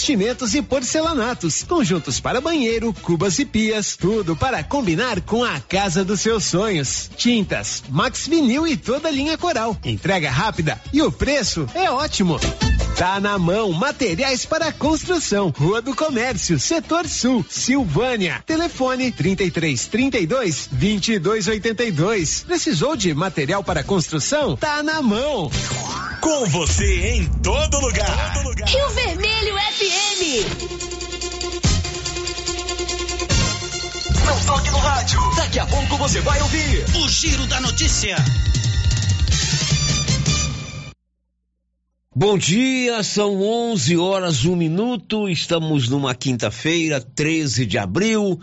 Revestimentos e porcelanatos, conjuntos para banheiro, cubas e pias, tudo para combinar com a casa dos seus sonhos. Tintas, Max Vinil e toda a linha Coral. Entrega rápida e o preço é ótimo. Tá na mão, materiais para construção. Rua do Comércio, Setor Sul, Silvânia. Telefone 33 32 22 82. Precisou de material para construção? Tá na mão. Com você em todo lugar. Todo lugar. Rio Vermelho FM. Não toque no rádio. Daqui a pouco você vai ouvir o Giro da Notícia. Bom dia, são 11 horas, um minuto. Estamos numa quinta-feira, 13 de abril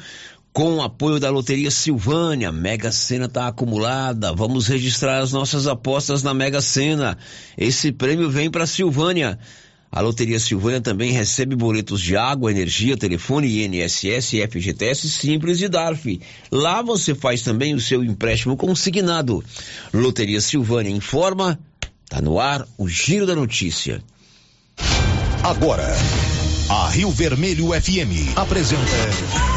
com o apoio da Loteria Silvânia. Mega Sena está acumulada. Vamos registrar as nossas apostas na Mega Sena. Esse prêmio vem para Silvânia. A Loteria Silvânia também recebe boletos de água, energia, telefone, INSS, FGTS Simples e DARF. Lá você faz também o seu empréstimo consignado. Loteria Silvânia informa. Tá no ar o Giro da Notícia. Agora, a Rio Vermelho FM apresenta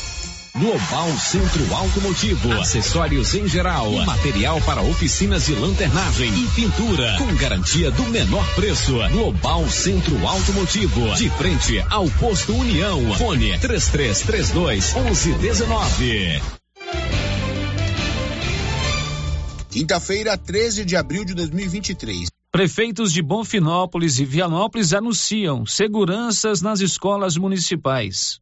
Global Centro Automotivo, acessórios em geral, material para oficinas de lanternagem e pintura, com garantia do menor preço. Global Centro Automotivo, de frente ao posto União. Fone 3332 1119. Quinta-feira, 13 de abril de 2023. Prefeitos de Bonfinópolis e Vianópolis anunciam seguranças nas escolas municipais.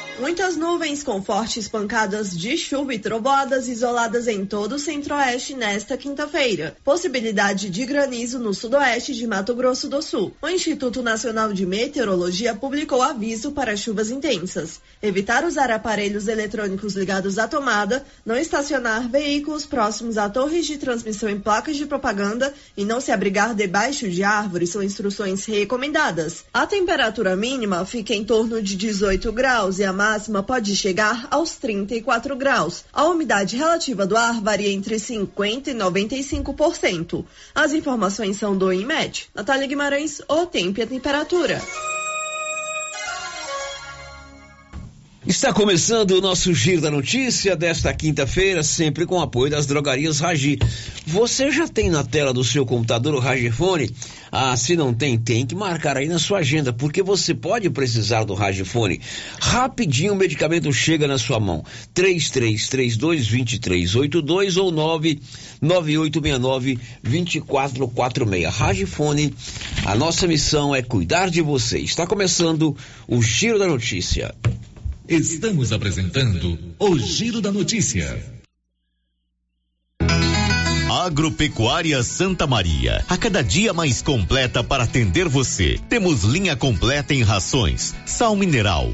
Muitas nuvens com fortes pancadas de chuva e trovoadas isoladas em todo o centro-oeste nesta quinta-feira. Possibilidade de granizo no sudoeste de Mato Grosso do Sul. O Instituto Nacional de Meteorologia publicou aviso para chuvas intensas. Evitar usar aparelhos eletrônicos ligados à tomada, não estacionar veículos próximos a torres de transmissão em placas de propaganda e não se abrigar debaixo de árvores são instruções recomendadas. A temperatura mínima fica em torno de 18 graus e a máxima pode chegar aos 34 graus. A umidade relativa do ar varia entre 50% e 95%. As informações são do IMED. Natália Guimarães, o tempo e a temperatura. Está começando o nosso Giro da Notícia desta quinta-feira, sempre com apoio das drogarias Ragi. Você já tem na tela do seu computador o Ragifone? Ah, se não tem, tem que marcar aí na sua agenda, porque você pode precisar do Ragifone. Rapidinho o medicamento chega na sua mão. 3332-2382 ou 99869-2446. Ragifone, a nossa missão é cuidar de você. Está começando o Giro da Notícia. Estamos apresentando o Giro da Notícia. Agropecuária Santa Maria, a cada dia mais completa para atender você. Temos linha completa em rações, sal mineral,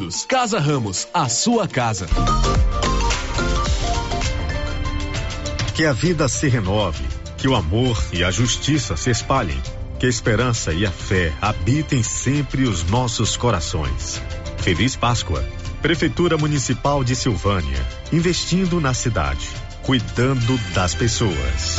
Unidos. Casa Ramos, a sua casa. Que a vida se renove, que o amor e a justiça se espalhem, que a esperança e a fé habitem sempre os nossos corações. Feliz Páscoa. Prefeitura Municipal de Silvânia, investindo na cidade, cuidando das pessoas.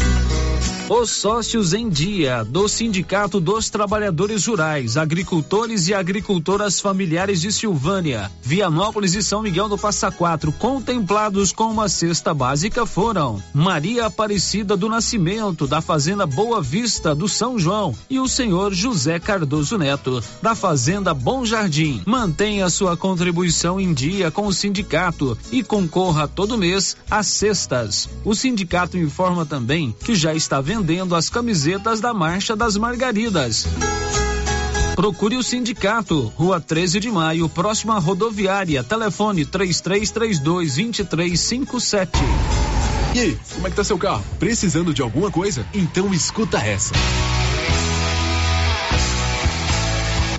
Os sócios em dia do Sindicato dos Trabalhadores Rurais, Agricultores e Agricultoras Familiares de Silvânia, Vianópolis e São Miguel do Passa Quatro, contemplados com uma cesta básica foram Maria Aparecida do Nascimento, da Fazenda Boa Vista do São João, e o senhor José Cardoso Neto, da Fazenda Bom Jardim. Mantenha sua contribuição em dia com o sindicato e concorra todo mês às cestas. O sindicato informa também que já está vendendo vendendo as camisetas da Marcha das Margaridas. Procure o sindicato, Rua 13 de Maio, próxima rodoviária. Telefone 3332 2357. E aí, como é que tá seu carro? Precisando de alguma coisa? Então escuta essa.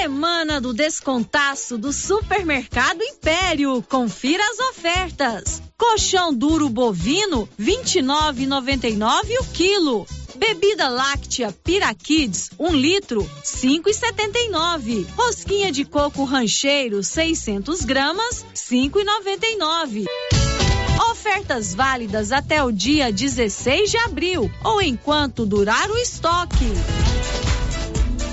Semana do descontaço do Supermercado Império. Confira as ofertas. Colchão duro bovino, 29,99 o quilo. Bebida láctea Piraquids, 1 um litro, 5,79. Rosquinha de coco rancheiro, 600 gramas, 5,99. Ofertas válidas até o dia 16 de abril ou enquanto durar o estoque.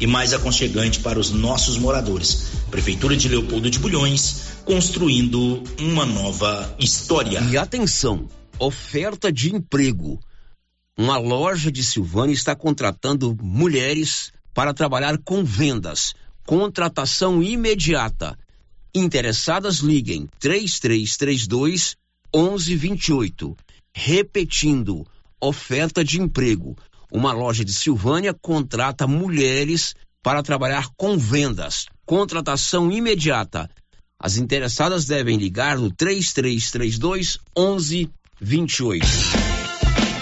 e mais aconchegante para os nossos moradores. Prefeitura de Leopoldo de Bulhões, construindo uma nova história. E atenção, oferta de emprego. Uma loja de Silvânia está contratando mulheres para trabalhar com vendas. Contratação imediata. Interessadas liguem 3332 1128. Repetindo, oferta de emprego uma loja de Silvânia contrata mulheres para trabalhar com vendas. Contratação imediata. As interessadas devem ligar no 3332 1128.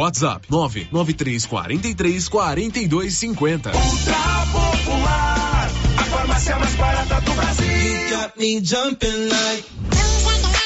WhatsApp 993 43 42 50. Ultra Popular, a farmácia mais barata do Brasil.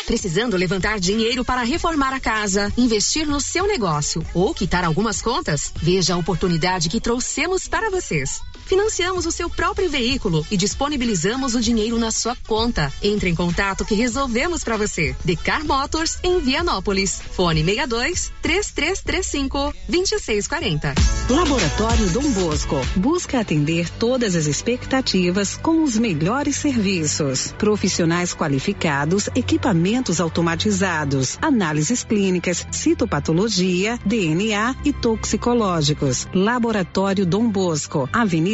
Precisando levantar dinheiro para reformar a casa, investir no seu negócio ou quitar algumas contas? Veja a oportunidade que trouxemos para vocês. Financiamos o seu próprio veículo e disponibilizamos o dinheiro na sua conta. Entre em contato que resolvemos para você. Decar Motors em Vianópolis. Fone 62 3335 2640. Laboratório Dom Bosco busca atender todas as expectativas com os melhores serviços. Profissionais qualificados, equipamentos automatizados, análises clínicas, citopatologia, DNA e toxicológicos. Laboratório Dom Bosco, Avenida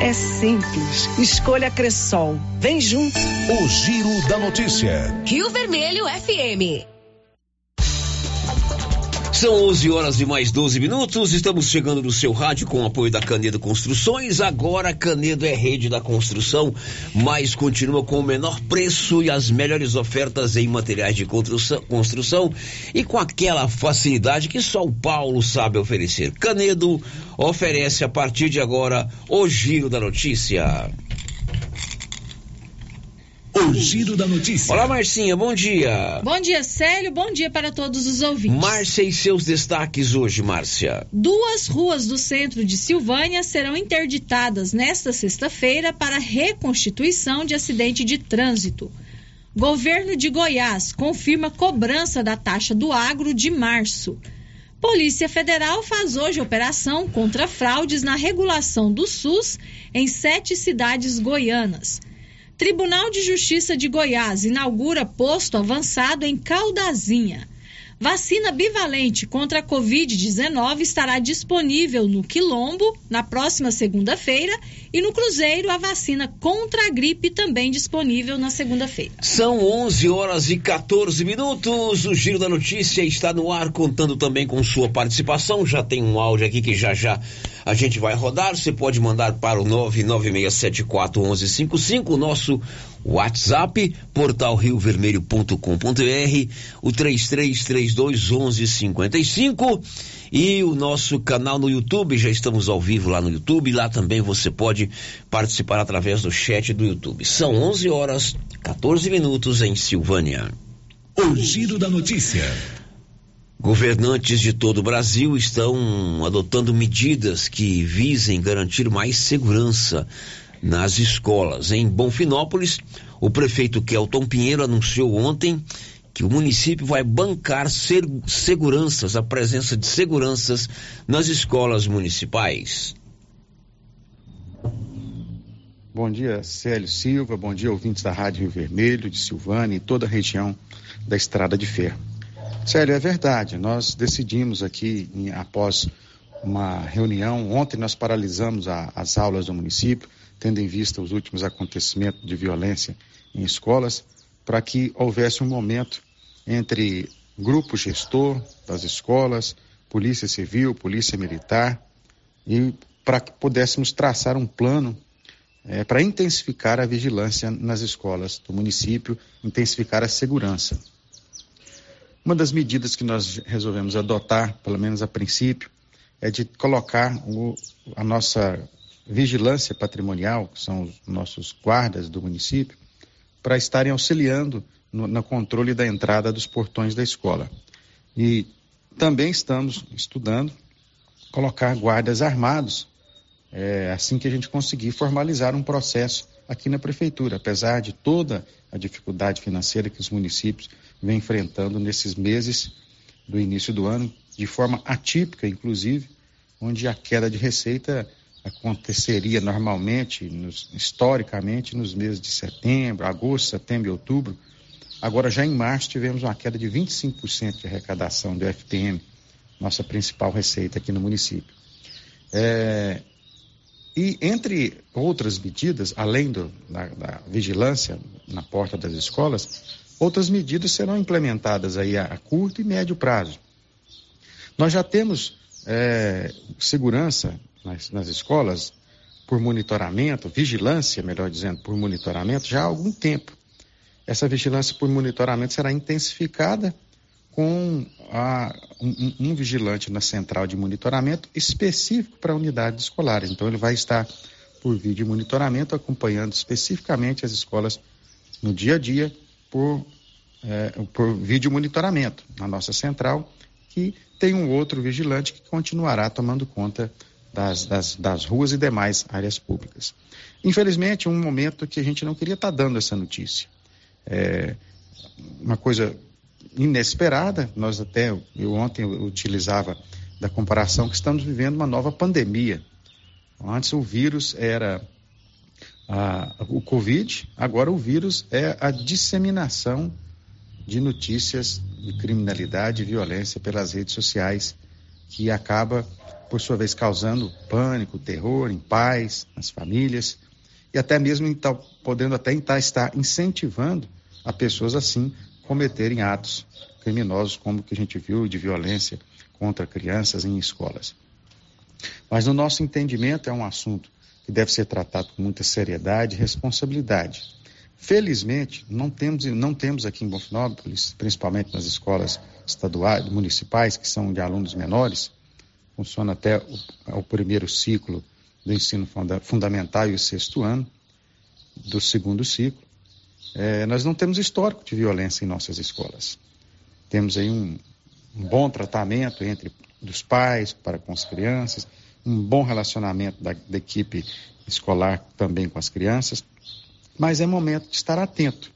é simples. Escolha Cressol. Vem junto. O Giro da Notícia. Rio Vermelho FM. São 11 horas e mais 12 minutos. Estamos chegando no seu rádio com o apoio da Canedo Construções. Agora Canedo é rede da construção, mas continua com o menor preço e as melhores ofertas em materiais de construção, construção e com aquela facilidade que só o Paulo sabe oferecer. Canedo oferece a partir de agora o Giro da Notícia. O Giro da Notícia. Olá, Marcinha, bom dia. Bom dia, Célio. Bom dia para todos os ouvintes. Márcia e seus destaques hoje, Márcia. Duas ruas do centro de Silvânia serão interditadas nesta sexta-feira para reconstituição de acidente de trânsito. Governo de Goiás confirma cobrança da taxa do agro de março. Polícia Federal faz hoje operação contra fraudes na regulação do SUS em sete cidades goianas. Tribunal de Justiça de Goiás inaugura posto avançado em Caldazinha. Vacina bivalente contra a Covid-19 estará disponível no Quilombo na próxima segunda-feira e no Cruzeiro a vacina contra a gripe também disponível na segunda-feira. São 11 horas e 14 minutos. O Giro da Notícia está no ar, contando também com sua participação. Já tem um áudio aqui que já já a gente vai rodar. Você pode mandar para o 996741155, o nosso WhatsApp, portalriovermelho.com.br, o 33321155 e o nosso canal no YouTube, já estamos ao vivo lá no YouTube, lá também você pode participar através do chat do YouTube. São 11 horas 14 minutos em Silvânia. O Giro da Notícia. Governantes de todo o Brasil estão adotando medidas que visem garantir mais segurança nas escolas. Em Bonfinópolis, o prefeito Kelton Pinheiro anunciou ontem que o município vai bancar seguranças, a presença de seguranças nas escolas municipais. Bom dia, Célio Silva, bom dia, ouvintes da Rádio Rio Vermelho, de Silvânia e toda a região da Estrada de Ferro. Célio, é verdade, nós decidimos aqui, em, após uma reunião, ontem nós paralisamos a, as aulas do município, tendo em vista os últimos acontecimentos de violência em escolas, para que houvesse um momento entre grupo gestor das escolas, Polícia Civil, Polícia Militar, e para que pudéssemos traçar um plano é, para intensificar a vigilância nas escolas do município, intensificar a segurança. Uma das medidas que nós resolvemos adotar, pelo menos a princípio, é de colocar o, a nossa vigilância patrimonial, que são os nossos guardas do município, para estarem auxiliando no, no, controle da entrada dos portões da escola. E também estamos estudando colocar guardas armados é, assim que a gente conseguir formalizar um processo aqui na prefeitura, apesar de toda a dificuldade financeira que os municípios vêm enfrentando nesses meses do início do ano, de forma atípica, inclusive, onde a queda de receita aconteceria normalmente, nos, historicamente, nos meses de setembro, agosto, setembro e outubro. Agora, já em março, tivemos uma queda de 25% de arrecadação do FTM, nossa principal receita aqui no município. É, e entre outras medidas, além do, da, da, vigilância na porta das escolas, outras medidas serão implementadas aí a, a curto e médio prazo. Nós já temos é, segurança nas, nas escolas por monitoramento, vigilância, melhor dizendo, por monitoramento, já há algum tempo. Essa vigilância por monitoramento será intensificada com a, um, um, vigilante na central de monitoramento específico para unidades escolares. Então, ele vai estar por vídeo monitoramento, acompanhando especificamente as escolas no dia a dia por, é, por vídeo monitoramento na nossa central, que tem um outro vigilante que continuará tomando conta das, das, das ruas e demais áreas públicas. Infelizmente, um momento que a gente não queria estar dando essa notícia. É uma coisa inesperada, nós até, eu ontem utilizava da comparação que estamos vivendo uma nova pandemia. Antes o vírus era a, o Covid, agora o vírus é a disseminação de notícias de criminalidade e violência pelas redes sociais, que acaba, por sua vez, causando pânico, terror em pais, nas famílias, e até mesmo tá, podendo até estar incentivando a pessoas assim cometerem atos criminosos, como que a gente viu de violência contra crianças em escolas. Mas no nosso entendimento é um assunto que deve ser tratado com muita seriedade e responsabilidade. Felizmente, não temos, não temos aqui em Bonfinópolis, principalmente nas escolas estaduais, municipais, que são de alunos menores, funciona até o, o primeiro ciclo do ensino funda, fundamental e o sexto ano do segundo ciclo. É, nós não temos histórico de violência em nossas escolas. Temos aí um, um bom tratamento entre dos pais para com as crianças, um bom relacionamento da, da equipe escolar também com as crianças, mas é momento de estar atento,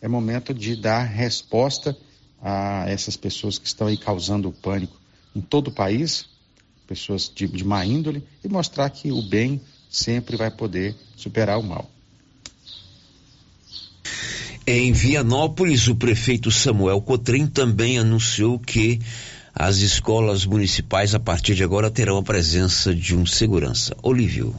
é momento de dar resposta a essas pessoas que estão aí causando o pânico em todo o país, pessoas de, de má índole, e mostrar que o bem sempre vai poder superar o mal. Em Vianópolis, o prefeito Samuel Cotrim também anunciou que as escolas municipais, a partir de agora, terão a presença de um segurança. Olívio.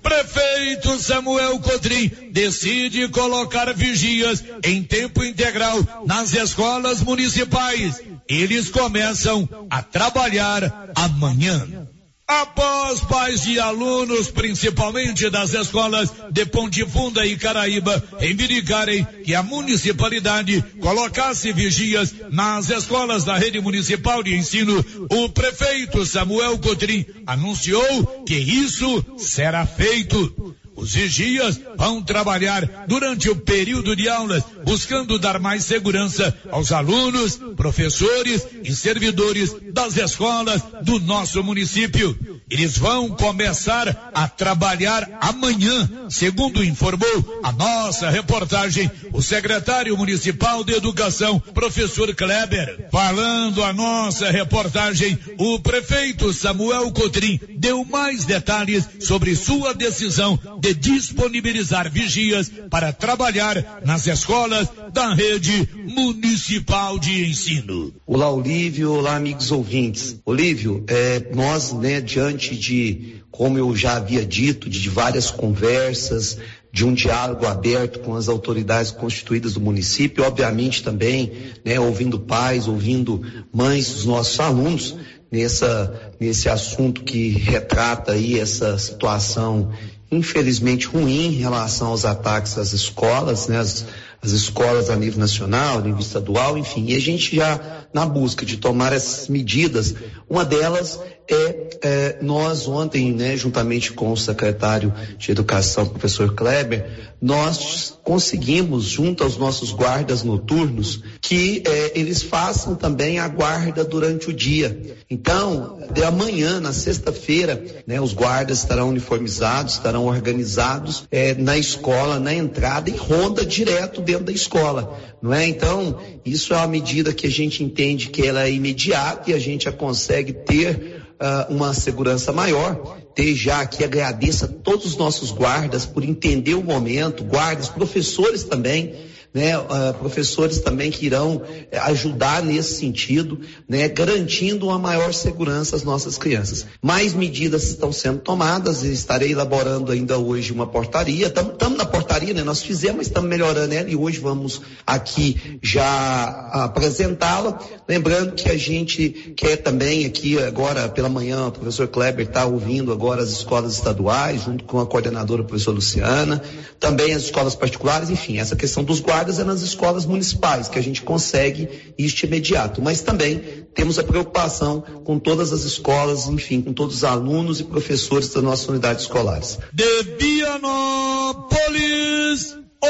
Prefeito Samuel Cotrim decide colocar vigias em tempo integral nas escolas municipais. Eles começam a trabalhar amanhã. Após pais de alunos, principalmente das escolas de Ponte Funda e Caraíba, reivindicarem que a municipalidade colocasse vigias nas escolas da rede municipal de ensino, o prefeito Samuel Cotrim anunciou que isso será feito. Os vigias vão trabalhar durante o período de aulas, buscando dar mais segurança aos alunos, professores e servidores das escolas do nosso município. Eles vão começar a trabalhar amanhã, segundo informou a nossa reportagem, o secretário municipal de educação, professor Kleber. Falando a nossa reportagem, o prefeito Samuel Cotrim deu mais detalhes sobre sua decisão de disponibilizar vigias para trabalhar nas escolas da rede municipal de ensino. Olá, Olívio. Olá, amigos ouvintes. Olívio, é, nós, né, diante de, como eu já havia dito, de várias conversas, de um diálogo aberto com as autoridades constituídas do município, obviamente também, né, ouvindo pais, ouvindo mães dos nossos alunos, nessa, nesse assunto que retrata aí essa situação infelizmente ruim em relação aos ataques às escolas, né, as, as escolas a nível nacional, a nível estadual, enfim. E a gente já, na busca de tomar essas medidas, uma delas é, é, nós ontem, né, juntamente com o secretário de Educação, professor Kleber, nós conseguimos, junto aos nossos guardas noturnos, que é, eles façam também a guarda durante o dia. Então, de amanhã, na sexta-feira, né, os guardas estarão uniformizados, estarão organizados é, na escola, na entrada e ronda direto dentro da escola, não é? Então, isso é uma medida que a gente entende que ela é imediata e a gente já consegue ter uh, uma segurança maior. Desde já aqui agradeço a todos os nossos guardas por entender o momento, guardas, professores também né, uh, professores também que irão eh, ajudar nesse sentido, né, garantindo uma maior segurança às nossas crianças. Mais medidas estão sendo tomadas estarei elaborando ainda hoje uma portaria. Estamos na portaria, né, nós fizemos, estamos melhorando ela e hoje vamos aqui já apresentá-la. Lembrando que a gente quer também aqui agora pela manhã, o professor Kleber está ouvindo agora as escolas estaduais, junto com a coordenadora, a professora Luciana, também as escolas particulares, enfim, essa questão dos guardas é nas escolas municipais, que a gente consegue isto imediato. Mas também temos a preocupação com todas as escolas, enfim, com todos os alunos e professores das nossas unidades escolares. De Vianópolis,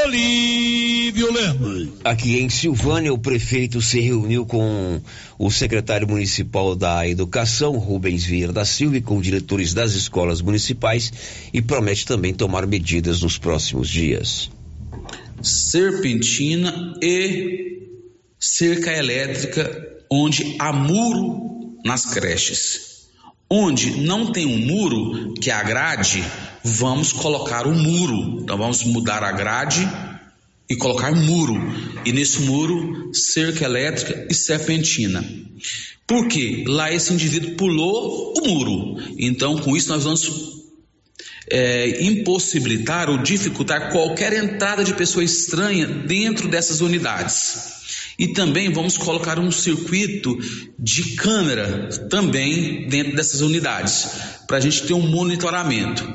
Olívio Lemos. Aqui em Silvânia, o prefeito se reuniu com o secretário municipal da Educação, Rubens Vieira da Silva, e com diretores das escolas municipais e promete também tomar medidas nos próximos dias serpentina e cerca elétrica onde há muro nas creches. Onde não tem um muro que agrade, vamos colocar um muro. Então vamos mudar a grade e colocar muro. E nesse muro, cerca elétrica e serpentina. Por quê? Lá esse indivíduo pulou o muro. Então, com isso, nós vamos é, impossibilitar ou dificultar qualquer entrada de pessoa estranha dentro dessas unidades. E também vamos colocar um circuito de câmera também dentro dessas unidades, para a gente ter um monitoramento.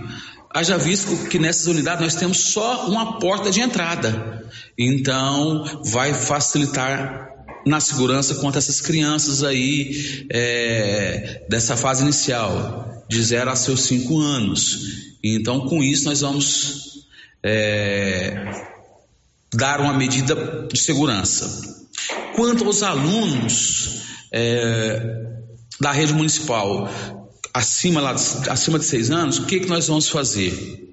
Haja visto que nessas unidades nós temos só uma porta de entrada, então vai facilitar na segurança contra essas crianças aí é, dessa fase inicial, de 0 a seus 5 anos. Então, com isso, nós vamos é, dar uma medida de segurança. Quanto aos alunos é, da rede municipal acima, lá, acima de seis anos, o que, que nós vamos fazer?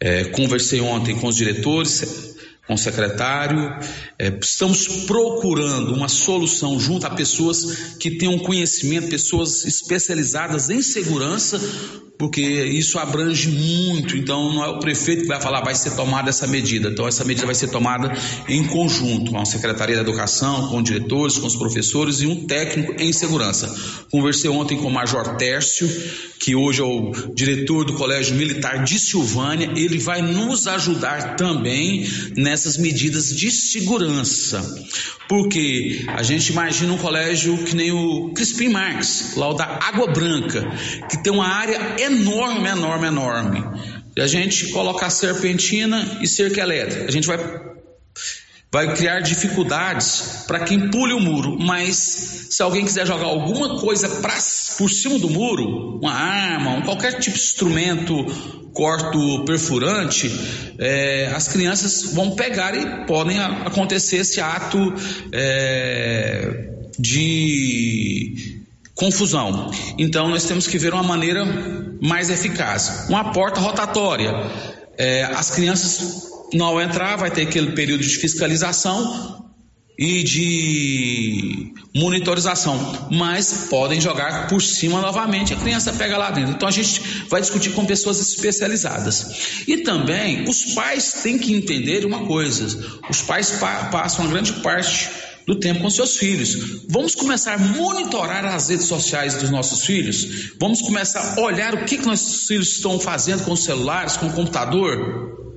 É, conversei ontem com os diretores, com o secretário. É, estamos procurando uma solução junto a pessoas que tenham conhecimento, pessoas especializadas em segurança, porque isso abrange muito. Então, não é o prefeito que vai falar, vai ser tomada essa medida. Então, essa medida vai ser tomada em conjunto com a Secretaria da Educação, com diretores, com os professores e um técnico em segurança. Conversei ontem com o Major Tércio, que hoje é o diretor do Colégio Militar de Silvânia. Ele vai nos ajudar também nessas medidas de segurança. Porque a gente imagina um colégio que nem o Crispim Marques, lá o da Água Branca, que tem uma área enorme, enorme, enorme. E a gente colocar serpentina e cerca elétrica. A gente vai, vai criar dificuldades para quem pule o muro. Mas se alguém quiser jogar alguma coisa pra, por cima do muro, uma arma, um, qualquer tipo de instrumento corto perfurante, é, as crianças vão pegar e podem acontecer esse ato é, de confusão. Então nós temos que ver uma maneira mais eficaz. Uma porta rotatória. É, as crianças, ao entrar, vai ter aquele período de fiscalização e de monitorização, mas podem jogar por cima novamente, a criança pega lá dentro. Então a gente vai discutir com pessoas especializadas. E também os pais têm que entender uma coisa: os pais pa passam uma grande parte do tempo com seus filhos. Vamos começar a monitorar as redes sociais dos nossos filhos? Vamos começar a olhar o que, que nossos filhos estão fazendo com os celulares, com o computador?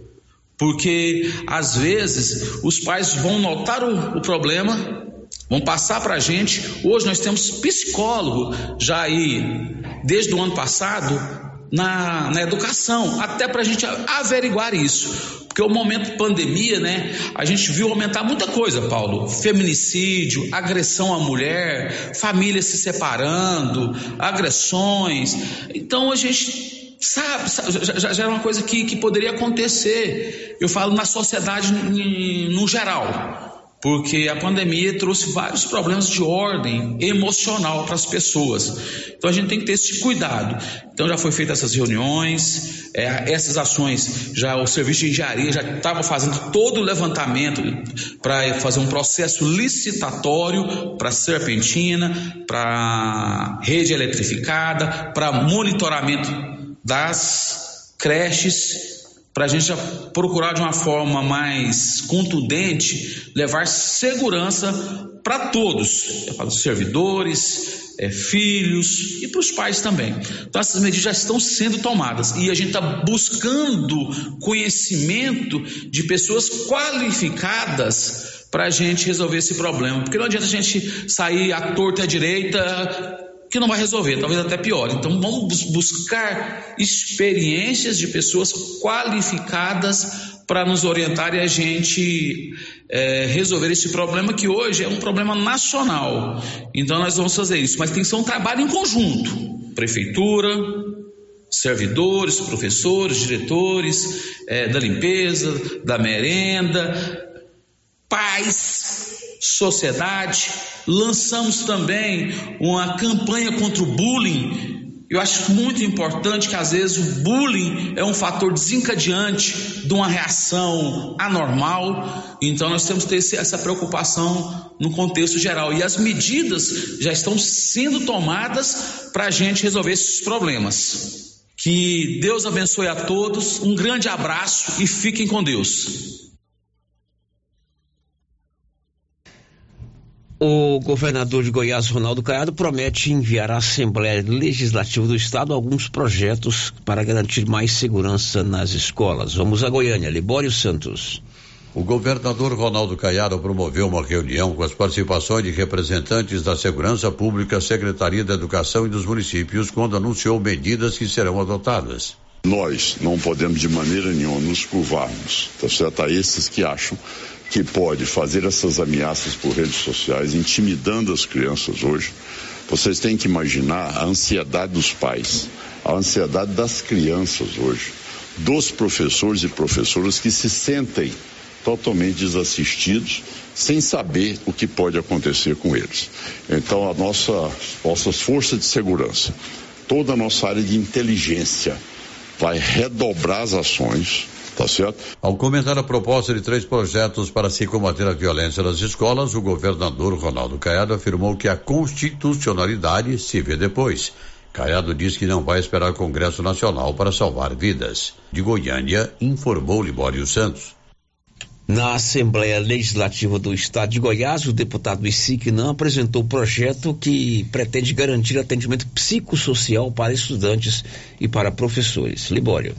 Porque às vezes os pais vão notar o, o problema, vão passar para a gente. Hoje nós temos psicólogo já aí, desde o ano passado, na, na educação, até para a gente averiguar isso. Porque o momento pandemia, né? A gente viu aumentar muita coisa, Paulo. Feminicídio, agressão à mulher, famílias se separando, agressões. Então a gente sabe, já, já, era uma coisa que, que poderia acontecer. Eu falo na sociedade no geral porque a pandemia trouxe vários problemas de ordem emocional para as pessoas. Então a gente tem que ter esse cuidado. Então já foi feita essas reuniões, é, essas ações, já o serviço de engenharia já estava fazendo todo o levantamento para fazer um processo licitatório para Serpentina, para rede eletrificada, para monitoramento das creches para a gente procurar de uma forma mais contundente levar segurança para todos, para os servidores, é, filhos e para os pais também. Então essas medidas já estão sendo tomadas e a gente está buscando conhecimento de pessoas qualificadas para a gente resolver esse problema, porque não adianta a gente sair à torta e à direita que não vai resolver, talvez até pior. Então vamos buscar experiências de pessoas qualificadas para nos orientar e a gente é, resolver esse problema que hoje é um problema nacional. Então nós vamos fazer isso, mas tem que ser um trabalho em conjunto, prefeitura, servidores, professores, diretores é, da limpeza, da merenda, pais, sociedade. Lançamos também uma campanha contra o bullying. Eu acho muito importante que às vezes o bullying é um fator desencadeante de uma reação anormal. Então nós temos que ter essa preocupação no contexto geral. E as medidas já estão sendo tomadas para a gente resolver esses problemas. Que Deus abençoe a todos, um grande abraço e fiquem com Deus. O governador de Goiás, Ronaldo Caiado, promete enviar à Assembleia Legislativa do Estado alguns projetos para garantir mais segurança nas escolas. Vamos a Goiânia. Libório Santos. O governador Ronaldo Caiado promoveu uma reunião com as participações de representantes da Segurança Pública, Secretaria da Educação e dos municípios, quando anunciou medidas que serão adotadas. Nós não podemos de maneira nenhuma nos curvarmos, tá certo? A esses que acham que pode fazer essas ameaças por redes sociais, intimidando as crianças hoje. Vocês têm que imaginar a ansiedade dos pais, a ansiedade das crianças hoje, dos professores e professoras que se sentem totalmente desassistidos, sem saber o que pode acontecer com eles. Então, a nossa, nossas forças de segurança, toda a nossa área de inteligência vai redobrar as ações Tá certo? Ao comentar a proposta de três projetos para se combater a violência nas escolas, o governador Ronaldo Caiado afirmou que a constitucionalidade se vê depois. Caiado diz que não vai esperar Congresso Nacional para salvar vidas. De Goiânia, informou Libório Santos. Na Assembleia Legislativa do Estado de Goiás, o deputado não apresentou projeto que pretende garantir atendimento psicossocial para estudantes e para professores. Libório.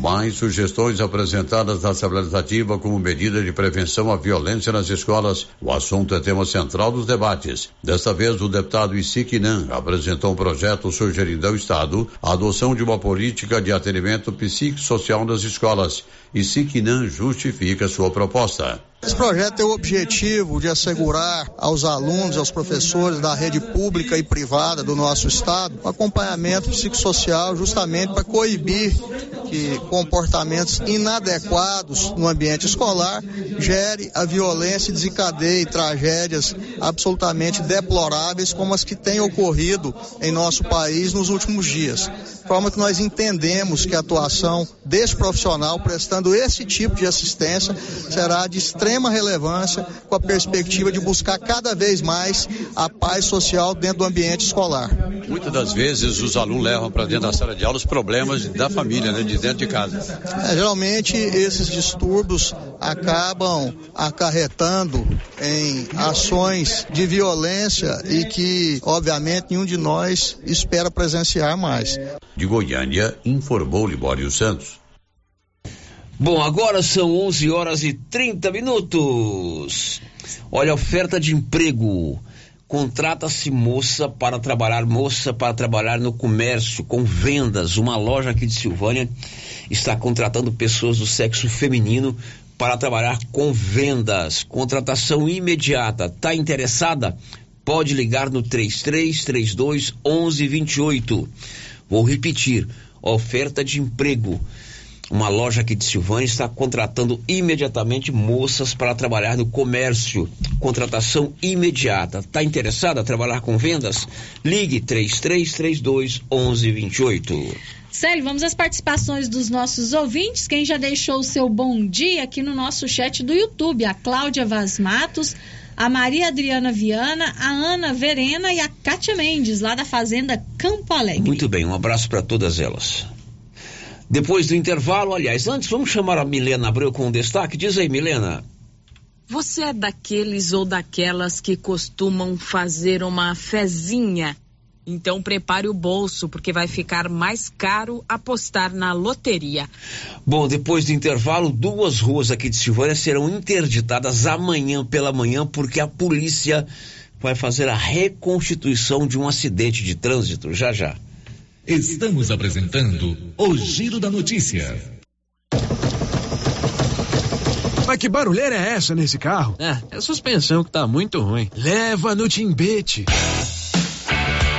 Mais sugestões apresentadas na Assembleia Legislativa como medida de prevenção à violência nas escolas. O assunto é tema central dos debates. Desta vez, o deputado Isiquinan apresentou um projeto sugerindo ao Estado a adoção de uma política de atendimento psicossocial nas escolas. Isiquinan justifica sua proposta. Esse projeto tem o objetivo de assegurar aos alunos, aos professores da rede pública e privada do nosso estado o acompanhamento psicossocial justamente para coibir que comportamentos inadequados no ambiente escolar gere a violência e desencadeie tragédias absolutamente deploráveis como as que têm ocorrido em nosso país nos últimos dias. Forma que nós entendemos que a atuação desse profissional prestando esse tipo de assistência será de extrema extrema relevância com a perspectiva de buscar cada vez mais a paz social dentro do ambiente escolar. Muitas das vezes os alunos levam para dentro da sala de aula os problemas da família, né, de dentro de casa. É, geralmente esses distúrbios acabam acarretando em ações de violência e que, obviamente, nenhum de nós espera presenciar mais. De Goiânia, informou Libório Santos. Bom, agora são 11 horas e 30 minutos. Olha, oferta de emprego. Contrata-se moça para trabalhar, moça para trabalhar no comércio, com vendas. Uma loja aqui de Silvânia está contratando pessoas do sexo feminino para trabalhar com vendas. Contratação imediata. Tá interessada? Pode ligar no 3332 1128. Vou repetir: oferta de emprego uma loja aqui de Silvânia está contratando imediatamente moças para trabalhar no comércio. Contratação imediata. Está interessada a trabalhar com vendas? Ligue 3332 1128. Célio, vamos às participações dos nossos ouvintes. Quem já deixou o seu bom dia aqui no nosso chat do YouTube? A Cláudia Vaz Matos, a Maria Adriana Viana, a Ana Verena e a Kátia Mendes, lá da Fazenda Campo Alegre. Muito bem, um abraço para todas elas. Depois do intervalo, aliás, antes vamos chamar a Milena Abreu com um destaque. Diz aí, Milena. Você é daqueles ou daquelas que costumam fazer uma fezinha? Então prepare o bolso, porque vai ficar mais caro apostar na loteria. Bom, depois do intervalo, duas ruas aqui de Silvânia serão interditadas amanhã pela manhã, porque a polícia vai fazer a reconstituição de um acidente de trânsito. Já já. Estamos apresentando o Giro da Notícia. Mas que barulheira é essa nesse carro? É, é a suspensão que tá muito ruim. Leva no Timbete.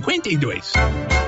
0952.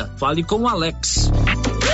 Fale com o Alex.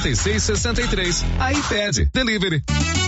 56 63. iPad Delivery.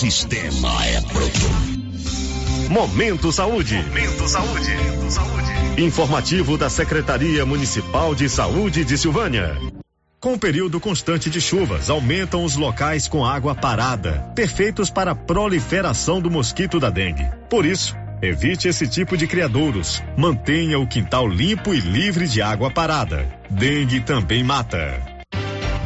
Sistema é pronto. Momento Saúde. Momento Saúde. Informativo da Secretaria Municipal de Saúde de Silvânia. Com o período constante de chuvas, aumentam os locais com água parada, perfeitos para a proliferação do mosquito da dengue. Por isso, evite esse tipo de criadouros. Mantenha o quintal limpo e livre de água parada. Dengue também mata.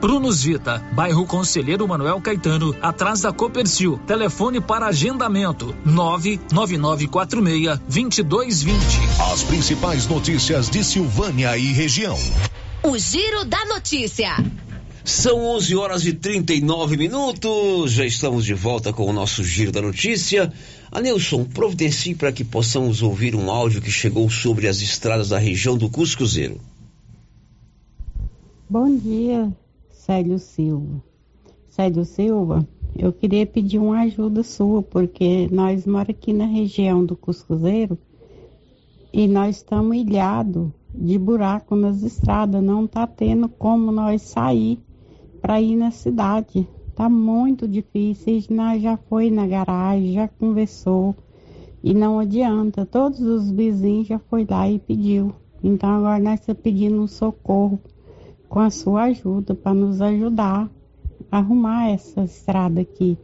Prunus Vita, bairro Conselheiro Manuel Caetano, atrás da Copercil. Telefone para agendamento: 99946 2220. As principais notícias de Silvânia e região. O Giro da Notícia. São 11 horas e 39 minutos. Já estamos de volta com o nosso Giro da Notícia. Anilson, providencie para que possamos ouvir um áudio que chegou sobre as estradas da região do Cuscuzeiro. Bom dia, Célio Silva. Célio Silva, eu queria pedir uma ajuda sua, porque nós moramos aqui na região do Cuscuzeiro e nós estamos ilhados de buraco nas estradas, não está tendo como nós sair para ir na cidade. Tá muito difícil, nós já foi na garagem, já conversou e não adianta. Todos os vizinhos já foi lá e pediu. Então agora nós estamos pedindo um socorro com a sua ajuda para nos ajudar a arrumar essa estrada aqui.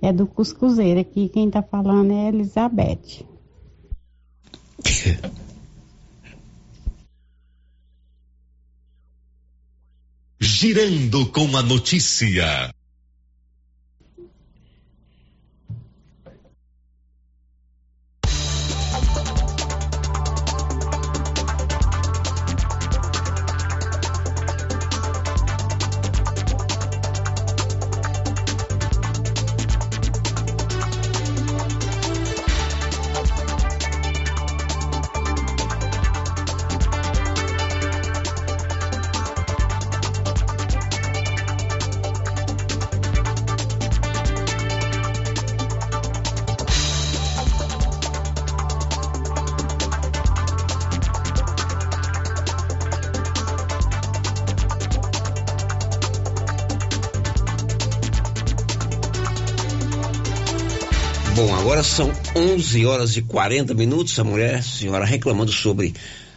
É do Cuscuzeiro aqui, quem está falando é Elizabeth. girando com a notícia. Agora são 11 horas e 40 minutos. A mulher, a senhora, reclamando sobre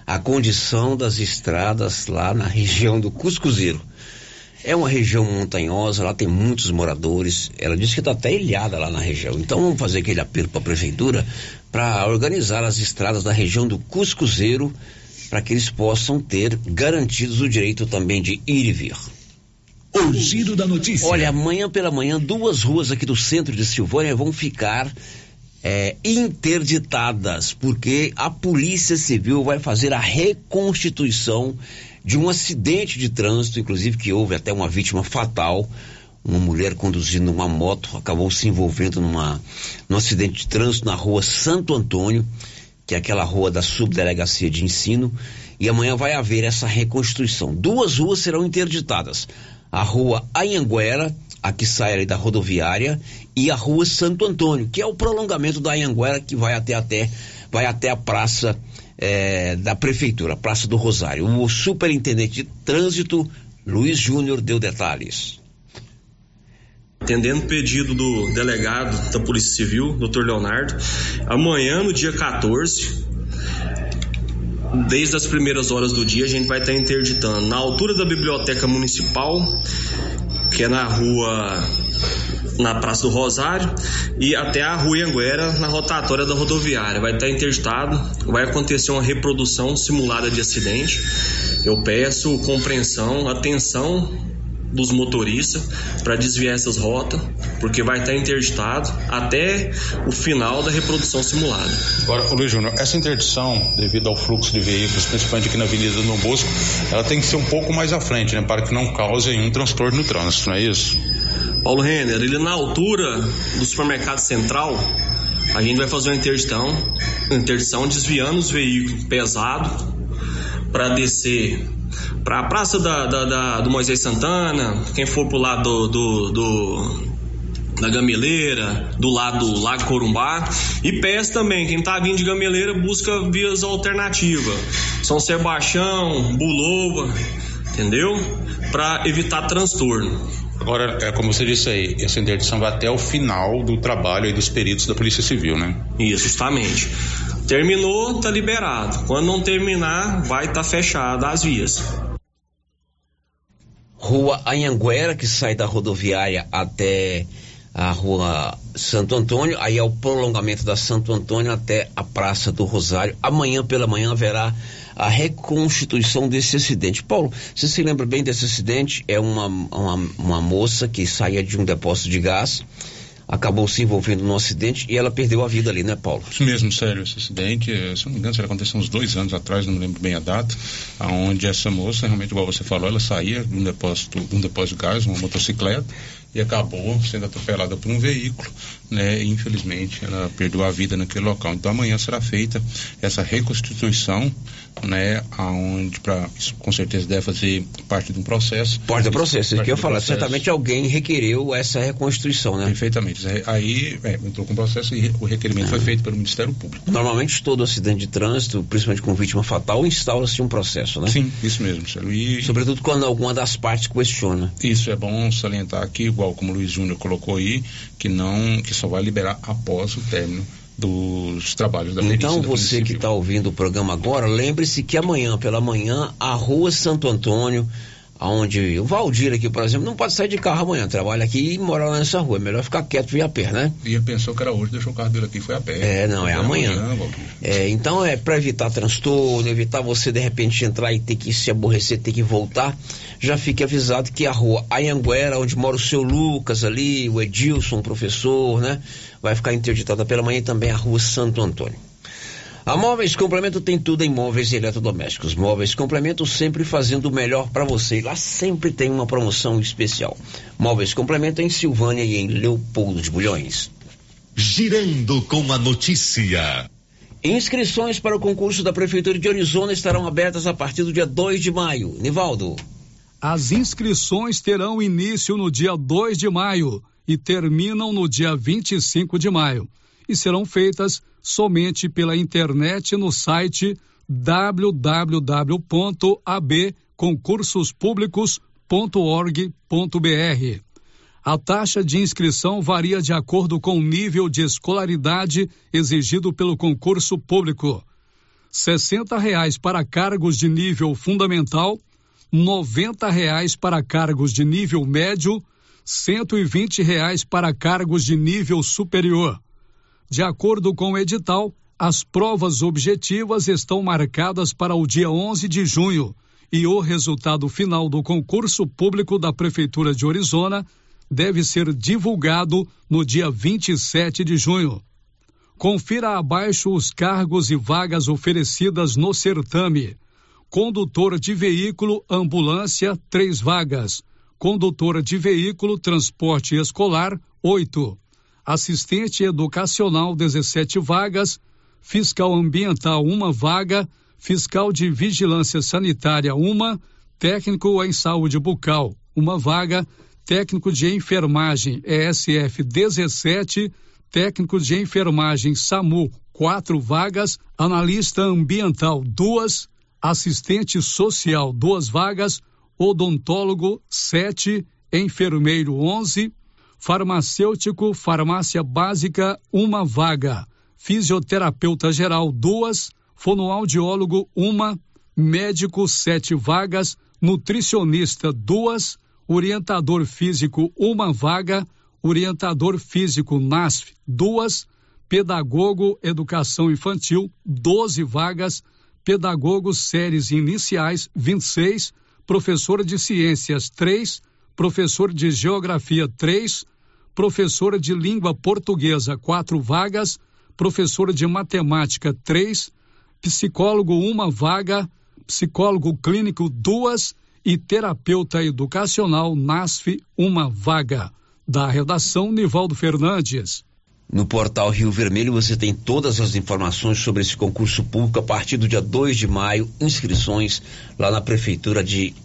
a condição das estradas lá na região do Cuscuzeiro. É uma região montanhosa, lá tem muitos moradores. Ela disse que está até ilhada lá na região. Então vamos fazer aquele apelo para a prefeitura para organizar as estradas da região do Cuscuzeiro para que eles possam ter garantidos o direito também de ir e vir. O giro da notícia. Olha, amanhã pela manhã, duas ruas aqui do centro de Silvânia vão ficar é, interditadas, porque a Polícia Civil vai fazer a reconstituição de um acidente de trânsito, inclusive que houve até uma vítima fatal. Uma mulher conduzindo uma moto acabou se envolvendo numa, num acidente de trânsito na rua Santo Antônio, que é aquela rua da subdelegacia de ensino, e amanhã vai haver essa reconstituição. Duas ruas serão interditadas a rua Anhanguera, a que sai ali da rodoviária, e a rua Santo Antônio, que é o prolongamento da Anhanguera que vai até, até, vai até a praça é, da prefeitura, Praça do Rosário. O superintendente de trânsito, Luiz Júnior, deu detalhes. Atendendo o pedido do delegado da Polícia Civil, Dr. Leonardo, amanhã, no dia 14, desde as primeiras horas do dia, a gente vai estar interditando na altura da Biblioteca Municipal, que é na rua. na Praça do Rosário, e até a Rua Anguera, na rotatória da rodoviária. Vai estar interditado, vai acontecer uma reprodução simulada de acidente. Eu peço compreensão, atenção dos motoristas para desviar essas rotas, porque vai estar interditado até o final da reprodução simulada. Agora, Luiz Júnior, essa interdição, devido ao fluxo de veículos, principalmente aqui na Avenida do Bosco, ela tem que ser um pouco mais à frente, né, para que não cause nenhum transtorno no trânsito, não é isso? Paulo Renner, ele na altura do supermercado central, a gente vai fazer uma interdição, interdição desviando os veículos pesados para descer para a praça da, da, da, do Moisés Santana, quem for pro lado do, do, do da Gameleira, do lado do Lago Corumbá e pés também, quem tá vindo de Gameleira busca vias alternativas, São Sebastião, Bulova, entendeu? Para evitar transtorno. Agora, é como você disse aí, essa interdição vai até o final do trabalho aí dos peritos da Polícia Civil, né? Isso, justamente. Terminou, tá liberado. Quando não terminar, vai estar tá fechada as vias. Rua Anhanguera, que sai da rodoviária até a rua Santo Antônio, aí é o prolongamento da Santo Antônio até a Praça do Rosário. Amanhã pela manhã haverá a reconstituição desse acidente. Paulo, você se lembra bem desse acidente? É uma, uma, uma moça que saía de um depósito de gás acabou se envolvendo num acidente e ela perdeu a vida ali, né, Paulo? Isso mesmo, sério, esse acidente, eh, se não me engano, aconteceu uns dois anos atrás, não me lembro bem a data, aonde essa moça, realmente, igual você falou, ela saía de um depósito, de um depósito de gás, uma motocicleta, e acabou sendo atropelada por um veículo, né? E, infelizmente ela perdeu a vida naquele local. Então amanhã será feita essa reconstituição, né? Aonde para com certeza deve fazer parte de um processo. Parte do processo, isso que eu falar. Certamente alguém requereu essa reconstituição, né? Perfeitamente. Aí é, entrou com o processo e o requerimento ah. foi feito pelo Ministério Público. Normalmente todo acidente de trânsito, principalmente com vítima fatal, instaura-se um processo, né? Sim, isso mesmo, Sérgio. E... Sobretudo quando alguma das partes questiona. Isso é bom salientar aqui, igual como o Luiz Júnior colocou aí, que não, que só vai liberar após o término dos trabalhos da Então você que está ouvindo o programa agora, lembre-se que amanhã pela manhã a Rua Santo Antônio, Onde o Valdir aqui, por exemplo, não pode sair de carro amanhã, trabalha aqui e mora lá nessa rua. É melhor ficar quieto e ir a pé, né? E pensou que era hoje, deixou o carro dele aqui e foi a pé. É, não, é, amanhã. amanhã é, então é para evitar transtorno, evitar você de repente entrar e ter que se aborrecer, ter que voltar. Já fique avisado que a rua Anhanguera, onde mora o seu Lucas ali, o Edilson, professor, né? Vai ficar interditada pela manhã e também a rua Santo Antônio. A Móveis Complemento tem tudo em móveis e eletrodomésticos. Móveis Complemento sempre fazendo o melhor para você. Lá sempre tem uma promoção especial. Móveis Complemento em Silvânia e em Leopoldo de Bulhões. Girando com a notícia. Inscrições para o concurso da Prefeitura de Arizona estarão abertas a partir do dia 2 de maio. Nivaldo. As inscrições terão início no dia 2 de maio e terminam no dia 25 de maio e serão feitas somente pela internet no site www.abconcursospúblicos.org.br. A taxa de inscrição varia de acordo com o nível de escolaridade exigido pelo concurso público. R$ reais para cargos de nível fundamental, R$ reais para cargos de nível médio, R$ reais para cargos de nível superior. De acordo com o edital, as provas objetivas estão marcadas para o dia 11 de junho e o resultado final do concurso público da Prefeitura de Orizona deve ser divulgado no dia 27 de junho. Confira abaixo os cargos e vagas oferecidas no certame. Condutor de veículo ambulância, três vagas. Condutora de veículo transporte escolar, oito assistente educacional 17 vagas, fiscal ambiental uma vaga, fiscal de vigilância sanitária uma, técnico em saúde bucal uma vaga, técnico de enfermagem ESF 17, técnico de enfermagem SAMU quatro vagas, analista ambiental duas, assistente social duas vagas, odontólogo sete, enfermeiro onze farmacêutico, farmácia básica, uma vaga, fisioterapeuta geral, duas, fonoaudiólogo, uma, médico, sete vagas, nutricionista, duas, orientador físico, uma vaga, orientador físico NASF, duas, pedagogo educação infantil, doze vagas, pedagogo séries iniciais, 26, professor de ciências, três, professor de geografia, três, professora de língua portuguesa, quatro vagas, professora de matemática, três, psicólogo, uma vaga, psicólogo clínico, duas e terapeuta educacional, NASF, uma vaga. Da redação, Nivaldo Fernandes. No portal Rio Vermelho você tem todas as informações sobre esse concurso público a partir do dia 2 de maio, inscrições lá na Prefeitura de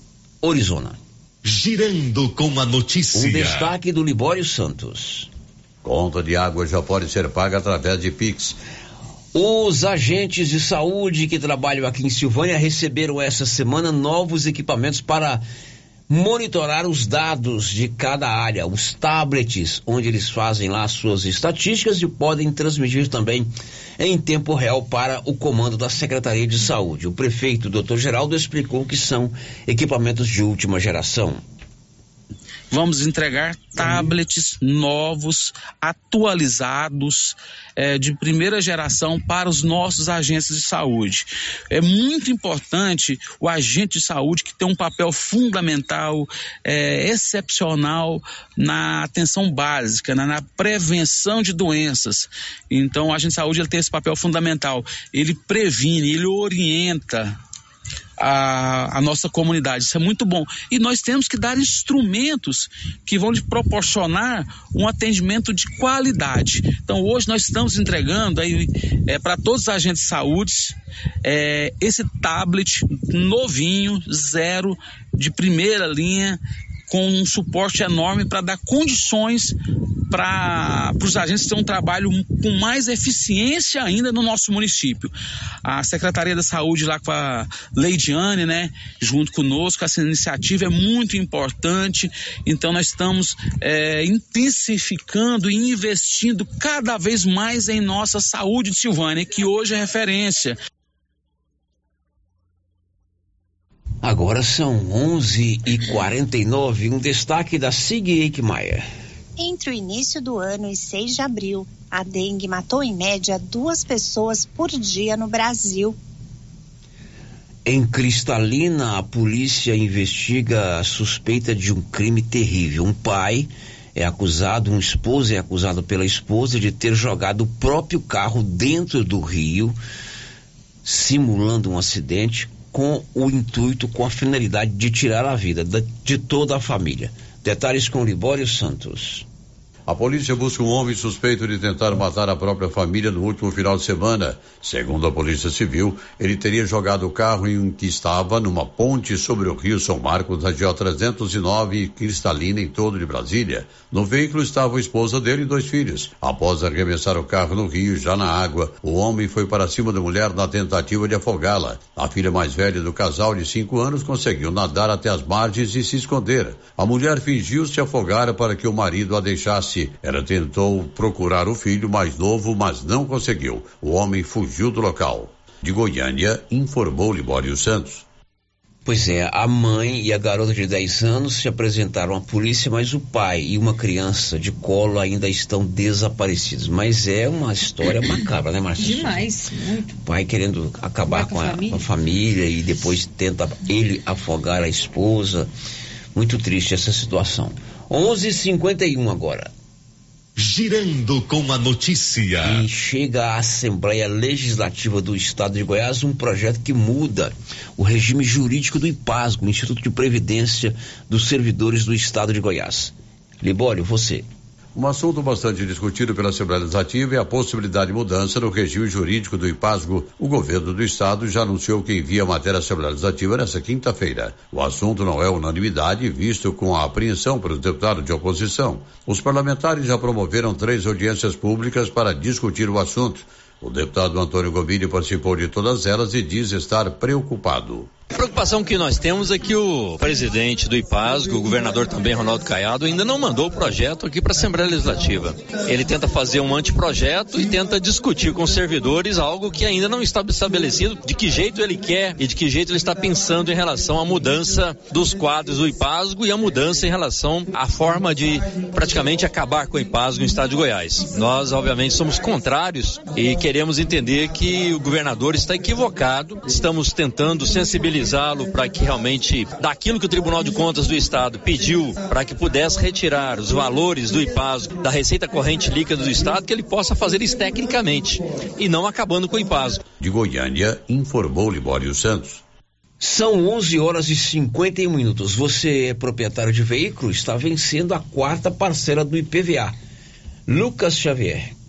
Orizona. Girando com a notícia. Um destaque do Libório Santos. Conta de água já pode ser paga através de Pix. Os agentes de saúde que trabalham aqui em Silvânia receberam essa semana novos equipamentos para monitorar os dados de cada área, os tablets, onde eles fazem lá suas estatísticas e podem transmitir também em tempo real para o comando da Secretaria de Saúde. O prefeito, Dr. Geraldo, explicou que são equipamentos de última geração vamos entregar tablets novos, atualizados, é, de primeira geração para os nossos agentes de saúde. É muito importante o agente de saúde que tem um papel fundamental, é, excepcional na atenção básica, na, na, prevenção de doenças. Então, o agente de saúde ele tem esse papel fundamental. Ele previne, ele orienta a, a, nossa comunidade. Isso é muito bom. E nós temos que dar instrumentos que vão lhe proporcionar um atendimento de qualidade. Então, hoje nós estamos entregando aí é, para todos os agentes de saúde é, esse tablet novinho, zero, de primeira linha, com um suporte enorme para dar condições para os agentes terem um trabalho com mais eficiência ainda no nosso município. A Secretaria da Saúde lá com a Leidiane, né, junto conosco, essa iniciativa é muito importante. Então nós estamos é, intensificando e investindo cada vez mais em nossa saúde de Silvânia, que hoje é referência. Agora são 11 e 49 um destaque da Sig Eichmeier. Entre o início do ano e 6 de abril, a dengue matou em média duas pessoas por dia no Brasil. Em Cristalina, a polícia investiga a suspeita de um crime terrível. Um pai é acusado, um esposo é acusado pela esposa de ter jogado o próprio carro dentro do rio, simulando um acidente com o intuito, com a finalidade de tirar a vida de toda a família. Detalhes com Libório Santos. A polícia busca um homem suspeito de tentar matar a própria família no último final de semana. Segundo a Polícia Civil, ele teria jogado o carro em que estava numa ponte sobre o Rio São Marcos, na GO 309 Cristalina, em todo de Brasília. No veículo estava a esposa dele e dois filhos. Após arremessar o carro no rio, já na água, o homem foi para cima da mulher na tentativa de afogá-la. A filha mais velha do casal, de cinco anos, conseguiu nadar até as margens e se esconder. A mulher fingiu se afogar para que o marido a deixasse ela tentou procurar o filho mais novo, mas não conseguiu. O homem fugiu do local. De Goiânia, informou Libório Santos. Pois é, a mãe e a garota de 10 anos se apresentaram à polícia, mas o pai e uma criança de colo ainda estão desaparecidos. Mas é uma história macabra, né, Marcia? Demais, muito. O pai querendo acabar com, com, a, com a família e depois tenta ele afogar a esposa. Muito triste essa situação. 11:51 agora. Girando com a notícia. E chega à Assembleia Legislativa do Estado de Goiás um projeto que muda o regime jurídico do IPASGO, Instituto de Previdência dos Servidores do Estado de Goiás. Libório, você. Um assunto bastante discutido pela Assembleia Legislativa é a possibilidade de mudança no regime jurídico do IPASGO. O governo do estado já anunciou que envia a matéria à Assembleia Legislativa nesta quinta-feira. O assunto não é unanimidade, visto com a apreensão pelos deputados de oposição. Os parlamentares já promoveram três audiências públicas para discutir o assunto. O deputado Antônio Gomini participou de todas elas e diz estar preocupado. A preocupação que nós temos é que o presidente do IPASGO, o governador também, Ronaldo Caiado, ainda não mandou o projeto aqui para a Assembleia Legislativa. Ele tenta fazer um anteprojeto e tenta discutir com os servidores algo que ainda não está estabelecido, de que jeito ele quer e de que jeito ele está pensando em relação à mudança dos quadros do IPASGO e a mudança em relação à forma de praticamente acabar com o IPASGO no estado de Goiás. Nós, obviamente, somos contrários e queremos entender que o governador está equivocado, estamos tentando sensibilizar lo para que realmente, daquilo que o Tribunal de Contas do Estado pediu para que pudesse retirar os valores do IPASO da receita corrente líquida do Estado, que ele possa fazer isso tecnicamente e não acabando com o IPASO. De Goiânia, informou Libório Santos. São 11 horas e 51 minutos. Você é proprietário de veículo, está vencendo a quarta parcela do IPVA. Lucas Xavier.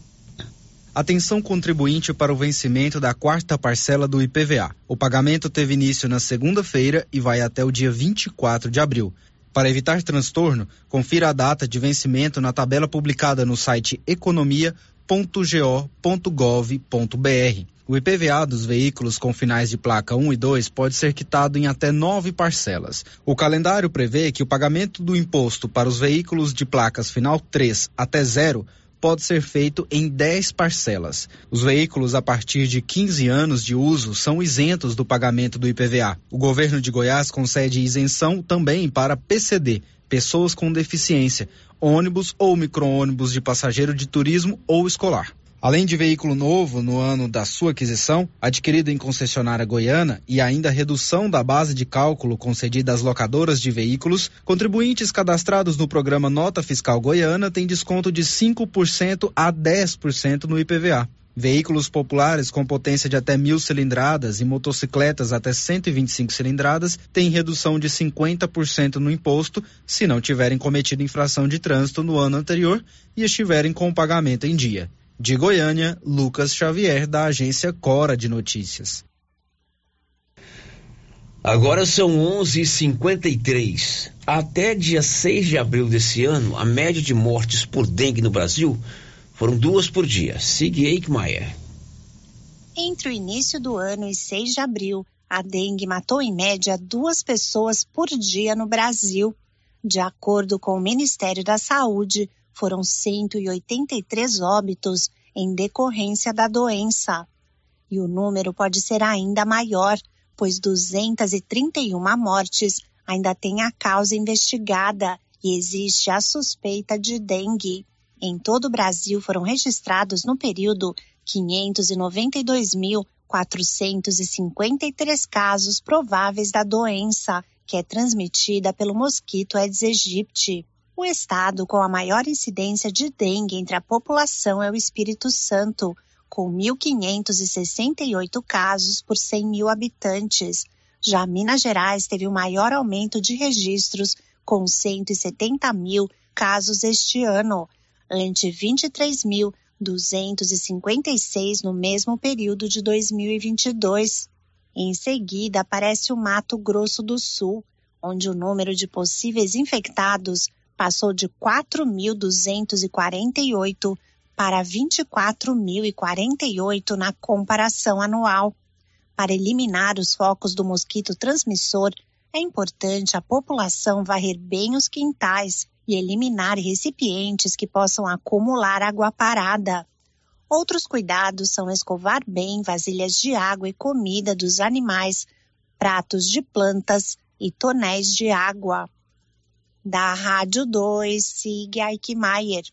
Atenção contribuinte para o vencimento da quarta parcela do IPVA. O pagamento teve início na segunda-feira e vai até o dia 24 de abril. Para evitar transtorno, confira a data de vencimento na tabela publicada no site economia.go.gov.br. O IPVA dos veículos com finais de placa 1 e 2 pode ser quitado em até nove parcelas. O calendário prevê que o pagamento do imposto para os veículos de placas final 3 até 0 pode ser feito em 10 parcelas. Os veículos a partir de 15 anos de uso são isentos do pagamento do IPVA. O governo de Goiás concede isenção também para PCD, pessoas com deficiência, ônibus ou micro-ônibus de passageiro de turismo ou escolar. Além de veículo novo no ano da sua aquisição, adquirido em concessionária goiana e ainda redução da base de cálculo concedida às locadoras de veículos, contribuintes cadastrados no programa Nota Fiscal Goiana têm desconto de 5% a 10% no IPVA. Veículos populares com potência de até mil cilindradas e motocicletas até 125 cilindradas têm redução de 50% no imposto se não tiverem cometido infração de trânsito no ano anterior e estiverem com o pagamento em dia. De Goiânia, Lucas Xavier, da agência Cora de Notícias. Agora são 11:53. Até dia 6 de abril desse ano, a média de mortes por dengue no Brasil foram duas por dia. Sig Eichmeier. Entre o início do ano e 6 de abril, a dengue matou em média duas pessoas por dia no Brasil. De acordo com o Ministério da Saúde, foram 183 óbitos em decorrência da doença. E o número pode ser ainda maior, pois 231 mortes ainda têm a causa investigada e existe a suspeita de dengue. Em todo o Brasil foram registrados no período 592.453 casos prováveis da doença, que é transmitida pelo mosquito Aedes aegypti. O estado com a maior incidência de dengue entre a população é o Espírito Santo, com 1.568 casos por 100 mil habitantes. Já Minas Gerais teve o maior aumento de registros, com 170 mil casos este ano, ante 23.256 no mesmo período de 2022. Em seguida, aparece o Mato Grosso do Sul, onde o número de possíveis infectados passou de 4.248 para 24.048 na comparação anual. Para eliminar os focos do mosquito transmissor, é importante a população varrer bem os quintais e eliminar recipientes que possam acumular água parada. Outros cuidados são escovar bem vasilhas de água e comida dos animais, pratos de plantas e tonéis de água. Da Rádio 2, siga Aikmaier.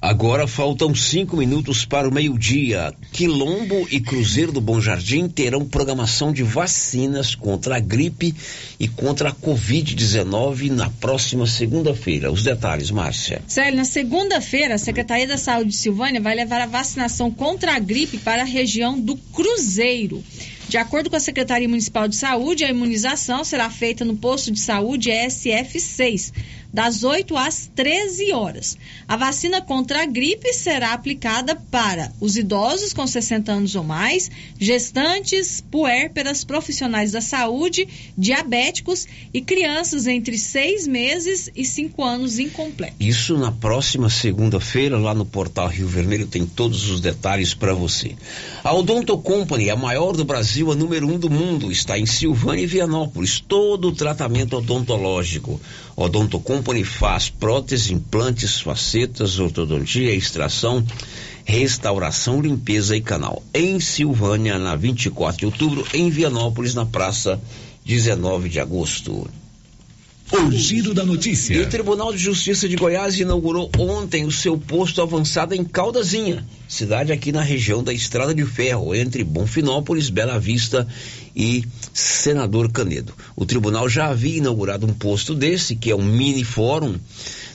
Agora faltam cinco minutos para o meio-dia. Quilombo e Cruzeiro do Bom Jardim terão programação de vacinas contra a gripe e contra a Covid-19 na próxima segunda-feira. Os detalhes, Márcia. Célio, na segunda-feira, a Secretaria da Saúde de Silvânia vai levar a vacinação contra a gripe para a região do Cruzeiro. De acordo com a Secretaria Municipal de Saúde, a imunização será feita no posto de saúde SF6, das 8 às 13 horas. A vacina contra a gripe será aplicada para os idosos com 60 anos ou mais, gestantes, puérperas, profissionais da saúde, diabéticos e crianças entre 6 meses e 5 anos incompletos. Isso na próxima segunda-feira, lá no portal Rio Vermelho, tem todos os detalhes para você. A Odonto Company, a maior do Brasil, a número um do mundo, está em Silvânia e Vianópolis. Todo o tratamento odontológico. Odonto Company faz próteses, implantes, facetas, ortodontia, extração, restauração, limpeza e canal. Em Silvânia, na 24 de outubro, em Vianópolis, na praça 19 de agosto. O giro da notícia. E o Tribunal de Justiça de Goiás inaugurou ontem o seu posto avançado em Caldazinha, cidade aqui na região da Estrada de Ferro, entre Bonfinópolis, Bela Vista e Senador Canedo. O tribunal já havia inaugurado um posto desse, que é um mini fórum,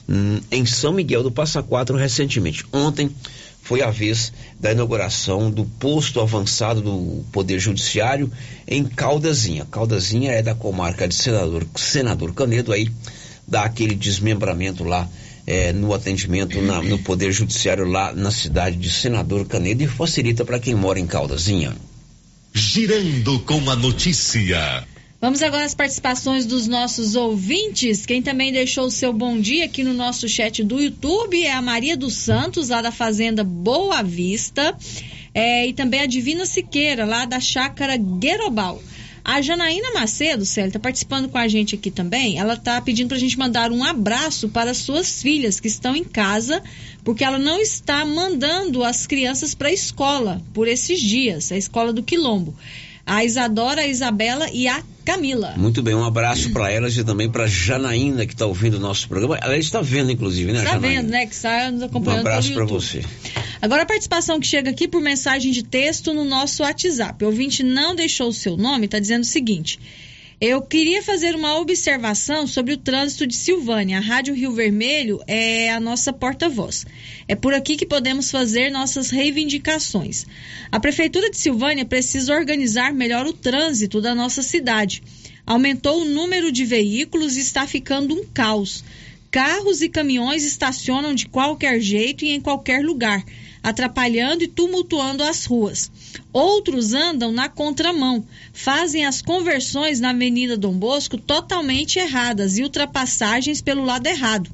hum, em São Miguel do Passa Quatro recentemente. Ontem foi a vez da inauguração do posto avançado do Poder Judiciário em Caldazinha. Caldazinha é da comarca de Senador, Senador Canedo, aí dá aquele desmembramento lá é, no atendimento na, no Poder Judiciário lá na cidade de Senador Canedo e facilita para quem mora em Caldazinha. Girando com a notícia. Vamos agora às participações dos nossos ouvintes. Quem também deixou o seu bom dia aqui no nosso chat do YouTube é a Maria dos Santos, lá da Fazenda Boa Vista. É, e também a Divina Siqueira, lá da Chácara Guerobal. A Janaína Macedo, Célio, está participando com a gente aqui também. Ela está pedindo para a gente mandar um abraço para suas filhas que estão em casa, porque ela não está mandando as crianças para a escola por esses dias, a escola do Quilombo a Isadora, a Isabela e a Camila. Muito bem, um abraço para elas e também para Janaína que está ouvindo o nosso programa. Ela está vendo, inclusive, né, Está vendo, né? Que está nos acompanhando. Um abraço para você. Agora a participação que chega aqui por mensagem de texto no nosso WhatsApp. O ouvinte não deixou o seu nome, está dizendo o seguinte. Eu queria fazer uma observação sobre o trânsito de Silvânia. A Rádio Rio Vermelho é a nossa porta-voz. É por aqui que podemos fazer nossas reivindicações. A Prefeitura de Silvânia precisa organizar melhor o trânsito da nossa cidade. Aumentou o número de veículos e está ficando um caos. Carros e caminhões estacionam de qualquer jeito e em qualquer lugar, atrapalhando e tumultuando as ruas. Outros andam na contramão, fazem as conversões na Avenida Dom Bosco totalmente erradas e ultrapassagens pelo lado errado.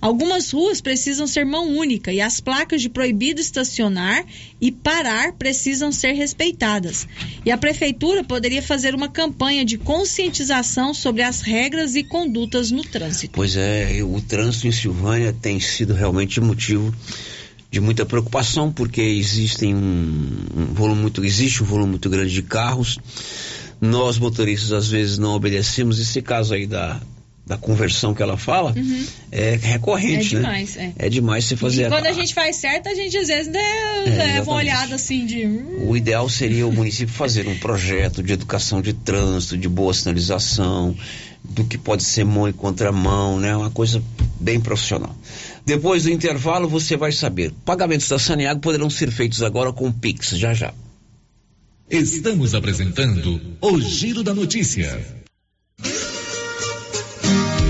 Algumas ruas precisam ser mão única e as placas de proibido estacionar e parar precisam ser respeitadas. E a prefeitura poderia fazer uma campanha de conscientização sobre as regras e condutas no trânsito. Pois é, o trânsito em Silvânia tem sido realmente motivo de muita preocupação porque existem um, um volume muito existe um volume muito grande de carros Nós motoristas às vezes não obedecemos. Esse caso aí da, da conversão que ela fala Uhum. é recorrente, É né? demais, é. É demais você fazer. E quando a- a gente faz certo, a gente às vezes leva exatamente. uma olhada assim de. hum, O ideal seria o município fazer um projeto de educação de trânsito, de boa sinalização, do que pode ser mão e contramão, né? Uma coisa bem profissional. Depois do intervalo, você vai saber. Pagamentos da Saneago poderão ser feitos agora com Pix, já já. Estamos apresentando o Giro da Notícia.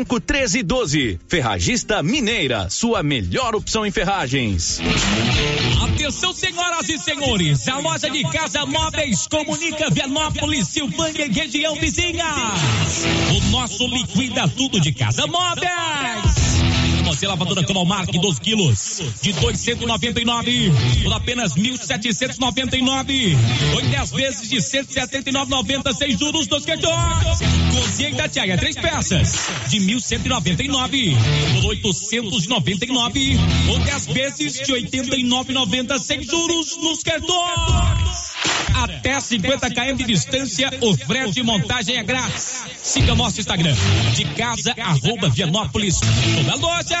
1312. Ferragista Mineira, sua melhor opção em ferragens. Atenção, senhoras e senhores, a loja de casa móveis comunica Vianópolis, Silvânia e região vizinha. O nosso liquida tudo de casa móveis. Você lavadora Cromark 12 quilos de 299 por apenas 1.799. Ou em 10 vezes de 179,90 sem juros dos cartões. Cozinha da Tiaia, três peças de 1.199 por 899. Ou 10 vezes de 89,90 sem juros nos cartões. Até 50 km de distância, o frete e montagem é grátis. Siga nosso Instagram, de casa, arroba Vianópolis, toda loja.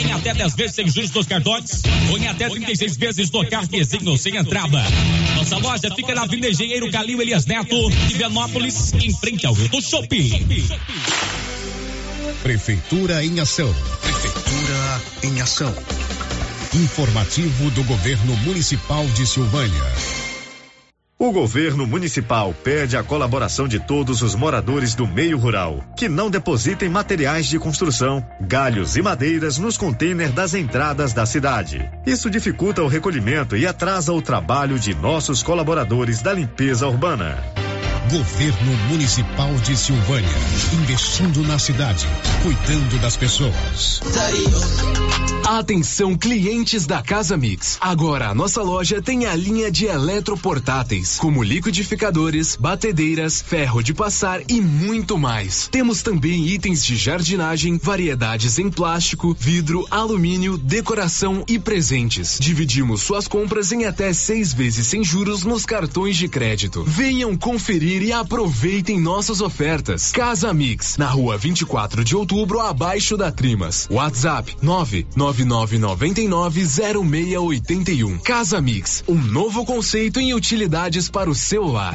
Em até 10 vezes sem juros dos cartões, ou em até 36 vezes no cartezinho sem entrada. Nossa loja fica na Avenida Engenheiro Calil Elias Neto, de Vianópolis, em frente ao Rio do Shopping. Prefeitura em ação. Prefeitura em ação. Informativo do Governo Municipal de Silvânia. O governo municipal pede a colaboração de todos os moradores do meio rural, que não depositem materiais de construção, galhos e madeiras nos contêineres das entradas da cidade. Isso dificulta o recolhimento e atrasa o trabalho de nossos colaboradores da limpeza urbana. Governo Municipal de Silvânia. Investindo na cidade, cuidando das pessoas. Atenção clientes da Casa Mix. Agora a nossa loja tem a linha de eletroportáteis, como liquidificadores, batedeiras, ferro de passar e muito mais. Temos também itens de jardinagem, variedades em plástico, vidro, alumínio, decoração e presentes. Dividimos suas compras em até seis vezes sem juros nos cartões de crédito. Venham conferir e aproveitem nossas ofertas. Casa Mix, na rua 24 de outubro, abaixo da Trimas. WhatsApp 999990681. Casa Mix, um novo conceito em utilidades para o celular.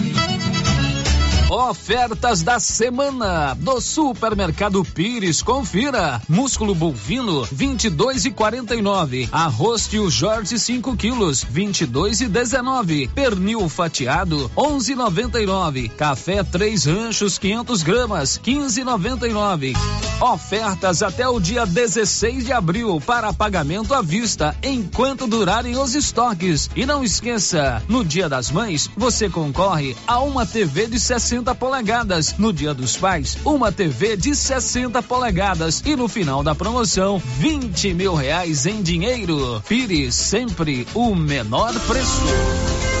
Ofertas da semana do Supermercado Pires. Confira. Músculo bovino 22 e 49. Arroz tio Jorge 5 quilos 22 e 19. Pernil fatiado 11,99. Café três ranchos 500 gramas 15,99. Ofertas até o dia 16 de abril para pagamento à vista enquanto durarem os estoques. E não esqueça, no Dia das Mães você concorre a uma TV de 60 polegadas. No Dia dos Pais, uma TV de 60 polegadas. E no final da promoção, 20 mil reais em dinheiro. Pires, sempre o menor preço.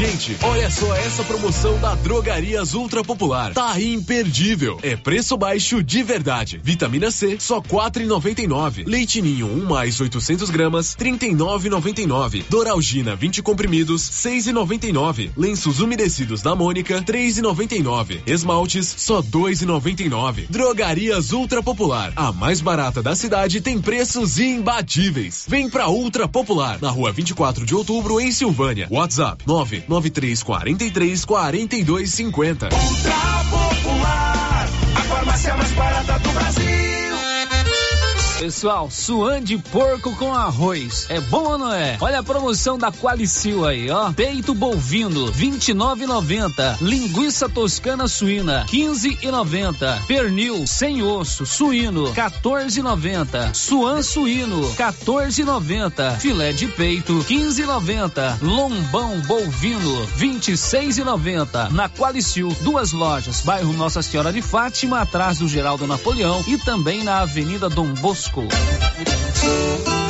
Gente, olha só essa promoção da Drogarias Ultra Popular. Tá imperdível. É preço baixo de verdade. Vitamina C, só quatro e noventa e nove. Leite Ninho, um mais 800 gramas, trinta e nove noventa e nove. Doralgina, 20 comprimidos, seis e noventa e nove. Lenços umedecidos da Mônica, três e noventa e nove. Esmaltes, só dois e noventa e nove. Drogarias Ultra Popular, a mais barata da cidade, tem preços imbatíveis. Vem pra Ultra Popular, na rua 24 de outubro, em Silvânia. WhatsApp, nove 9343 4250. Ultra Popular, a farmácia mais barata do. Pessoal, suan de porco com arroz. É bom ou não é? Olha a promoção da Qualicil aí, ó. Peito bovino, 29,90. Linguiça toscana suína, 15,90. Pernil sem osso, suíno, 14,90. Suan suíno, 14,90. Filé de peito, 15,90. Lombão bovino, 26,90. Na Qualicil, duas lojas, bairro Nossa Senhora de Fátima, atrás do Geraldo Napoleão e também na Avenida Dom Bosco. school.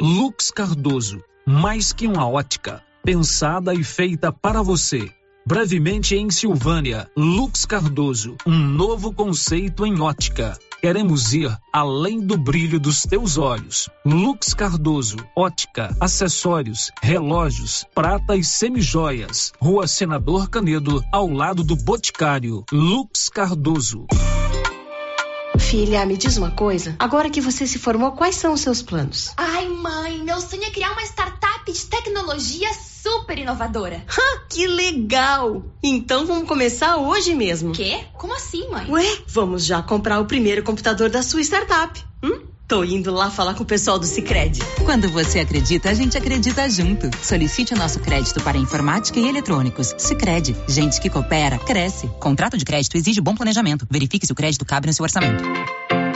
Lux Cardoso, mais que uma ótica, pensada e feita para você. Brevemente em Silvânia, Lux Cardoso, um novo conceito em ótica. Queremos ir além do brilho dos teus olhos. Lux Cardoso, ótica, acessórios, relógios, prata e semijoias. Rua Senador Canedo, ao lado do Boticário. Lux Cardoso. Filha, me diz uma coisa. Agora que você se formou, quais são os seus planos? Ai, mãe, meu sonho é criar uma startup de tecnologia super inovadora. Ha, que legal! Então vamos começar hoje mesmo. Quê? Como assim, mãe? Ué, vamos já comprar o primeiro computador da sua startup. Hum? Tô indo lá falar com o pessoal do Cicred. Quando você acredita, a gente acredita junto. Solicite o nosso crédito para informática e eletrônicos. Cicred, gente que coopera, cresce. Contrato de crédito exige bom planejamento. Verifique se o crédito cabe no seu orçamento.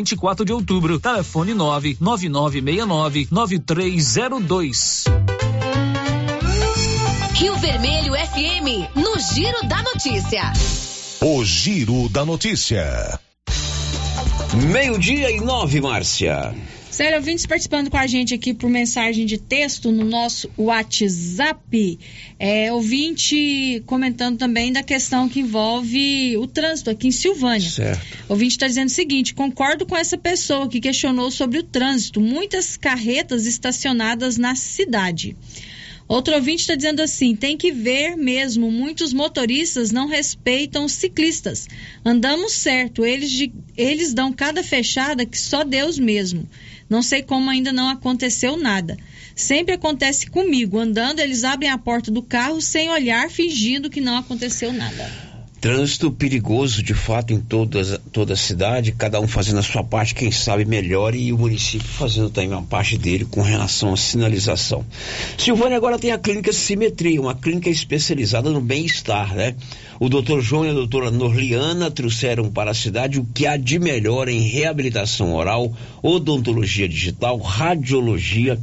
24 de outubro. Telefone 99969 9302. Rio Vermelho FM, no Giro da Notícia. O Giro da Notícia. Meio-dia e nove, Márcia. Sério, ouvintes participando com a gente aqui por mensagem de texto no nosso WhatsApp. É, ouvinte comentando também da questão que envolve o trânsito aqui em Silvânia. Certo. Ouvinte está dizendo o seguinte: concordo com essa pessoa que questionou sobre o trânsito. Muitas carretas estacionadas na cidade. Outro ouvinte está dizendo assim: tem que ver mesmo, muitos motoristas não respeitam os ciclistas. Andamos certo, eles, de, eles dão cada fechada que só Deus mesmo. Não sei como ainda não aconteceu nada. Sempre acontece comigo. Andando, eles abrem a porta do carro sem olhar, fingindo que não aconteceu nada. Trânsito perigoso, de fato, em toda, toda a cidade, cada um fazendo a sua parte, quem sabe melhor, e o município fazendo também uma parte dele com relação à sinalização. Silvânia agora tem a clínica Simetria, uma clínica especializada no bem-estar, né? O doutor João e a doutora Norliana trouxeram para a cidade o que há de melhor em reabilitação oral, odontologia digital, radiologia,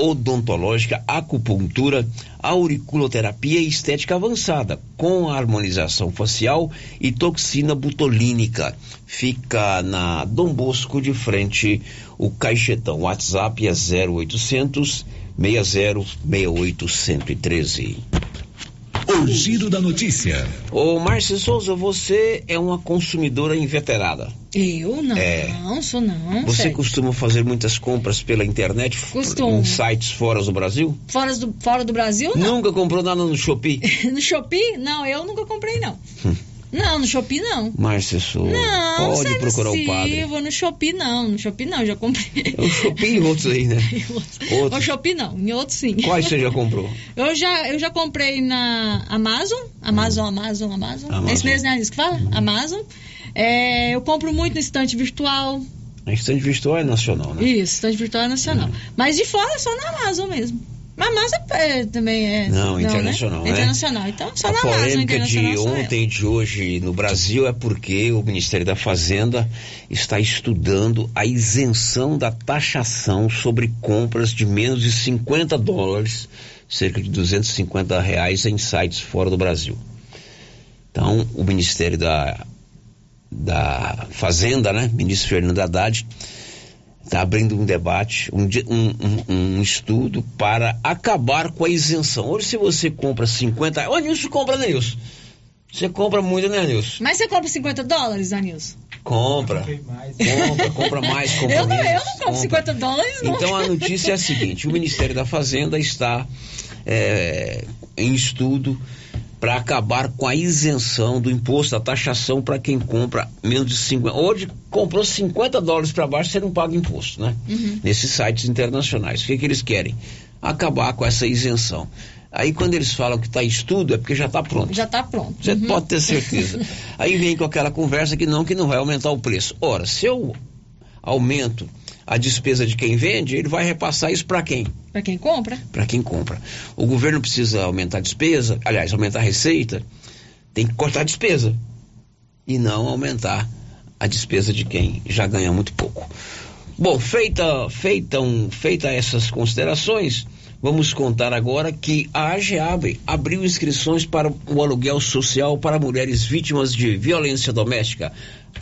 odontológica, acupuntura, auriculoterapia e estética avançada, com harmonização facial e toxina butolínica. Fica na Dom Bosco de frente o Caixetão. WhatsApp é 0800 6068 113. O giro da notícia. Ô, Márcia Souza, você é uma consumidora inveterada. Eu não, É. não sou não. Você sério. costuma fazer muitas compras pela internet? Costumo. Em sites fora do Brasil? Fora do, fora do Brasil, não. Nunca comprou nada no Shopee? no Shopee? Não, eu nunca comprei, não. Hum. Não, no Shopee não. Márcia Souza, Não, pode não é procurar o possível. padre. No Shopee não, no Shopee não, já comprei. O Shopee e outros aí, né? Outros. Shopee não, em outros sim. Quais você já comprou? Eu já, eu já comprei na Amazon, Amazon, Amazon, Amazon. Amazon. É isso mesmo, né? Que fala? Amazon. É, eu compro muito no estante virtual. A estante virtual é nacional, né? Isso, estante virtual é nacional. Mas de fora é só na Amazon mesmo. Mas Amazon é, também é. Não, né? internacional, né? Internacional. Então, só a na polêmica de ontem e de hoje no Brasil é porque o Ministério da Fazenda está estudando a isenção da taxação sobre compras de menos de 50 dólares, cerca de 250 reais em sites fora do Brasil. Então, o Ministério da, da Fazenda, né, ministro Fernando Haddad, está abrindo um debate, um, um, um- um estudo para acabar com a isenção. Hoje, se você compra 50. Ô, Nilson compra, né, Nilson? Você compra muito, né, Nilson? Mas você compra 50 dólares, Anilson? Compra. Compra, compra mais, compra Eu não, menos. eu não compro compra. 50 dólares, não. Então a notícia é a seguinte: o Ministério da Fazenda está é, em estudo para acabar com a isenção do imposto, da taxação para quem compra menos de 50. Hoje comprou 50 dólares para baixo, você não paga imposto, né? Uhum. Nesses sites internacionais. O que, que eles querem? Acabar com essa isenção. Aí quando eles falam que está em estudo, é porque já está pronto. Já está pronto. Você Uhum. pode ter certeza. Aí vem com aquela conversa que não, que não vai aumentar o preço. Ora, se eu aumento a despesa de quem vende, ele vai repassar isso para quem? Pra quem compra? Para quem compra. O governo precisa aumentar a despesa, aliás, aumentar a receita, tem que cortar a despesa e não aumentar a despesa de quem já ganha muito pouco. Bom, feita, feita, um, feita essas considerações, vamos contar agora que a AGEAB abriu inscrições para o aluguel social para mulheres vítimas de violência doméstica.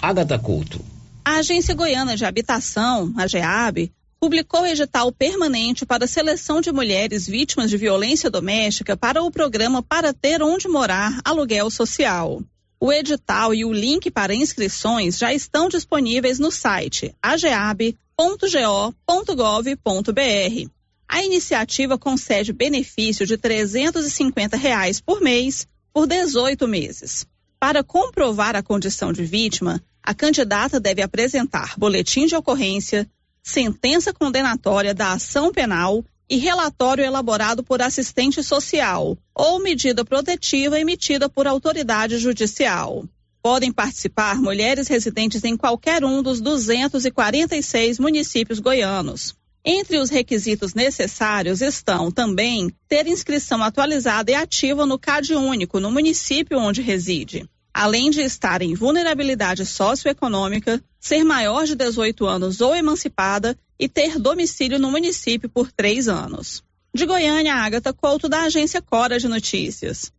Agatha Couto. A Agência Goiana de Habitação, a GEAB, publicou edital permanente para a seleção de mulheres vítimas de violência doméstica para o programa Para Ter Onde Morar Aluguel Social. O edital e o link para inscrições já estão disponíveis no site ageab.go.gov.br. A iniciativa concede benefício de 350 reais por mês por 18 meses. Para comprovar a condição de vítima, a candidata deve apresentar boletim de ocorrência, sentença condenatória da ação penal e relatório elaborado por assistente social ou medida protetiva emitida por autoridade judicial. Podem participar mulheres residentes em qualquer um dos 246 municípios goianos. Entre os requisitos necessários estão também ter inscrição atualizada e ativa no CAD único no município onde reside, além de estar em vulnerabilidade socioeconômica, ser maior de 18 anos ou emancipada e ter domicílio no município por três anos. De Goiânia, Ágata Couto, da agência Cora de Notícias.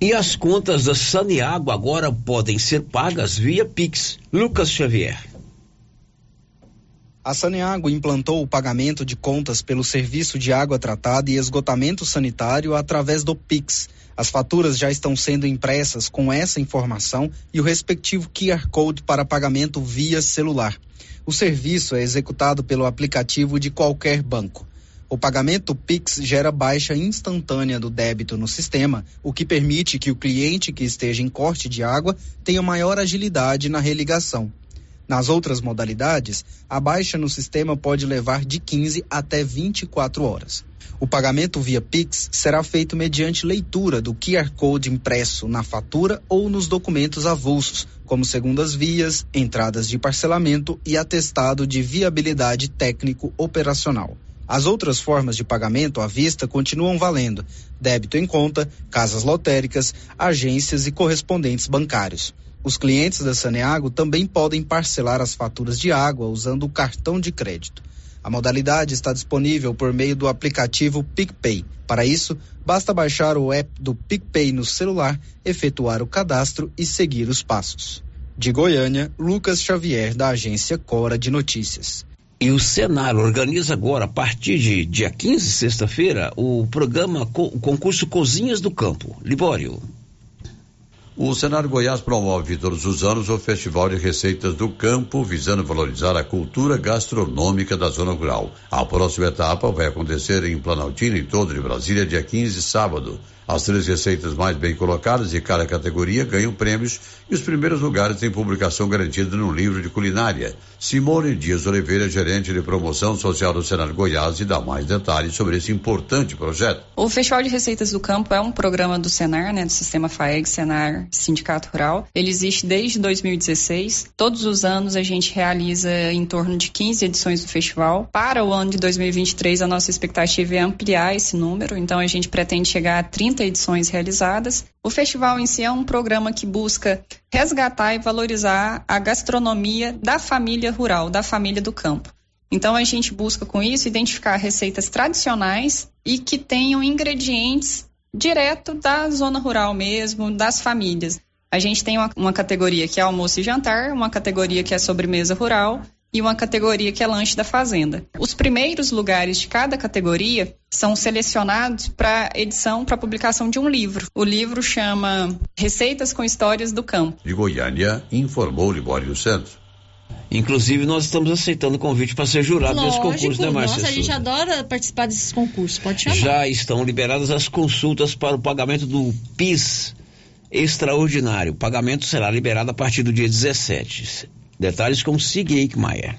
E as contas da Saniago agora podem ser pagas via Pix. Lucas Xavier. A Saneago implantou o pagamento de contas pelo serviço de água tratada e esgotamento sanitário através do Pix. As faturas já estão sendo impressas com essa informação e o respectivo QR Code para pagamento via celular. O serviço é executado pelo aplicativo de qualquer banco. O pagamento Pix gera baixa instantânea do débito no sistema, o que permite que o cliente que esteja em corte de água tenha maior agilidade na religação. Nas outras modalidades, a baixa no sistema pode levar de 15 até 24 horas. O pagamento via Pix será feito mediante leitura do QR Code impresso na fatura ou nos documentos avulsos, como segundas vias, entradas de parcelamento e atestado de viabilidade técnico operacional. As outras formas de pagamento à vista continuam valendo: débito em conta, casas lotéricas, agências e correspondentes bancários. Os clientes da Saneago também podem parcelar as faturas de água usando o cartão de crédito. A modalidade está disponível por meio do aplicativo PicPay. Para isso, basta baixar o app do PicPay no celular, efetuar o cadastro e seguir os passos. De Goiânia, Lucas Xavier, da agência Cora de Notícias. E o Senar organiza agora, a partir de dia 15, sexta-feira, o programa, o concurso Cozinhas do Campo. Libório. O Senar Goiás promove todos os anos o Festival de Receitas do Campo, visando valorizar a cultura gastronômica da zona rural. A próxima etapa vai acontecer em Planaltina e todo de Brasília, dia 15, sábado. As três receitas mais bem colocadas de cada categoria ganham prêmios e os primeiros lugares têm publicação garantida no livro de culinária. Simone Dias Oliveira, gerente de promoção social do Senar Goiás, e dá mais detalhes sobre esse importante projeto. O Festival de Receitas do Campo é um programa do Senar, né, do Sistema FAEG, Senar Sindicato Rural. Ele existe desde 2016. Todos os anos a gente realiza em torno de 15 edições do festival. Para o ano de 2023, a nossa expectativa é ampliar esse número, então a gente pretende chegar a 30 30 edições realizadas. O festival em si é um programa que busca resgatar e valorizar a gastronomia da família rural, da família do campo. Então a gente busca com isso identificar receitas tradicionais e que tenham ingredientes direto da zona rural mesmo, das famílias. A gente tem uma, uma, categoria que é almoço e jantar, uma categoria que é sobremesa rural e uma categoria que é lanche da fazenda. Os primeiros lugares de cada categoria são selecionados para edição, para publicação de um livro. O livro chama Receitas com Histórias do Campo. De Goiânia, informou Libório Santos. Inclusive, nós estamos aceitando o convite para ser jurado Lógico, desse concurso, né, Márcia? Nossa, a gente adora participar desses concursos, pode chamar. Já estão liberadas as consultas para o pagamento do PIS extraordinário. O pagamento será liberado a partir do dia 17. Detalhes com Sig Eichmeier.